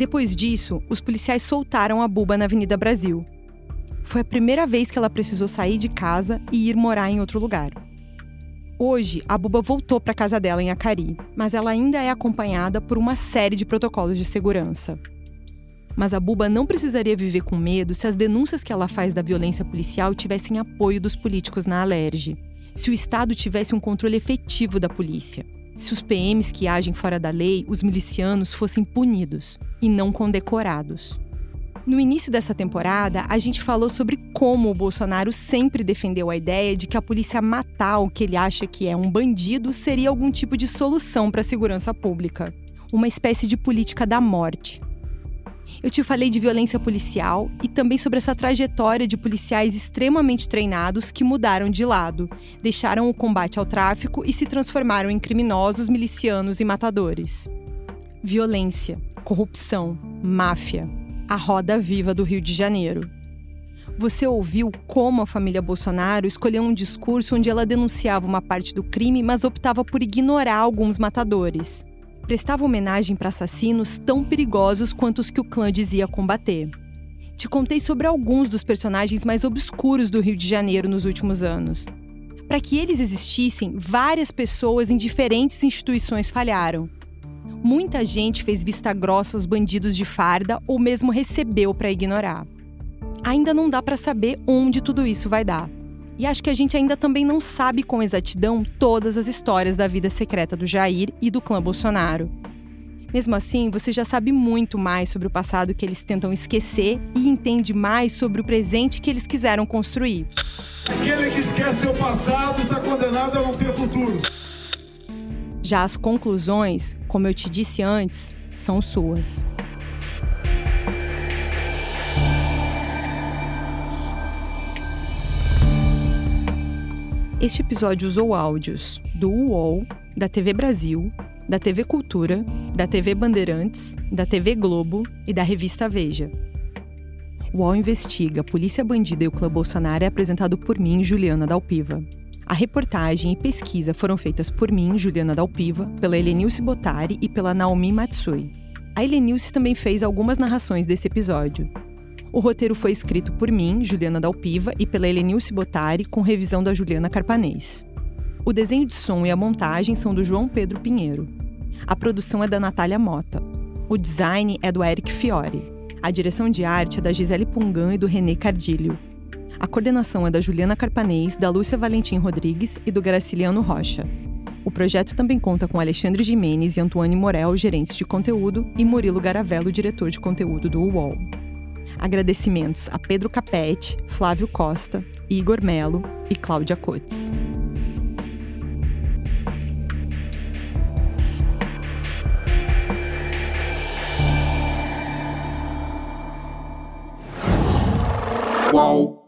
Depois disso, os policiais soltaram a Buba na Avenida Brasil. Foi a primeira vez que ela precisou sair de casa e ir morar em outro lugar. Hoje, a Buba voltou para casa dela em Acari, mas ela ainda é acompanhada por uma série de protocolos de segurança. Mas a Buba não precisaria viver com medo se as denúncias que ela faz da violência policial tivessem apoio dos políticos na Alerj. Se o Estado tivesse um controle efetivo da polícia. Se os PMs que agem fora da lei, os milicianos, fossem punidos e não condecorados. No início dessa temporada, a gente falou sobre como o Bolsonaro sempre defendeu a ideia de que a polícia matar o que ele acha que é um bandido seria algum tipo de solução para a segurança pública. Uma espécie de política da morte. Eu te falei de violência policial e também sobre essa trajetória de policiais extremamente treinados que mudaram de lado, deixaram o combate ao tráfico e se transformaram em criminosos, milicianos e matadores. Violência, corrupção, máfia, a roda viva do Rio de Janeiro. Você ouviu como a família Bolsonaro escolheu um discurso onde ela denunciava uma parte do crime, mas optava por ignorar alguns matadores. Prestava homenagem para assassinos tão perigosos quanto os que o clã dizia combater. Te contei sobre alguns dos personagens mais obscuros do Rio de Janeiro nos últimos anos. Para que eles existissem, várias pessoas em diferentes instituições falharam. Muita gente fez vista grossa aos bandidos de farda ou mesmo recebeu para ignorar. Ainda não dá para saber onde tudo isso vai dar. E acho que a gente ainda também não sabe com exatidão todas as histórias da vida secreta do Jair e do clã Bolsonaro. Mesmo assim, você já sabe muito mais sobre o passado que eles tentam esquecer e entende mais sobre o presente que eles quiseram construir. Aquele que esquece seu passado está condenado a não ter futuro. Já as conclusões, como eu te disse antes, são suas. Este episódio usou áudios do UOL, da TV Brasil, da TV Cultura, da TV Bandeirantes, da TV Globo e da revista Veja. O UOL Investiga, Polícia Bandida e o Clã Bolsonaro é apresentado por mim, Juliana Dalpiva. A reportagem e pesquisa foram feitas por mim, Juliana Dalpiva, pela Helenilce Botari e pela Naomi Matsui. A Helenilce também fez algumas narrações desse episódio. O roteiro foi escrito por mim, Juliana Dalpiva, e pela Helenilce Botari, com revisão da Juliana Carpanês. O desenho de som e a montagem são do João Pedro Pinheiro. A produção é da Natália Mota. O design é do Eric Fiore. A direção de arte é da Gisele Pungan e do René Cardilho. A coordenação é da Juliana Carpanês, da Lúcia Valentim Rodrigues e do Graciliano Rocha. O projeto também conta com Alexandre Jimenez e Antoine Morel, gerentes de conteúdo, e Murilo Garavello, diretor de conteúdo do UOL. Agradecimentos a Pedro Capete, Flávio Costa, Igor Melo e Cláudia Cotes. Qual?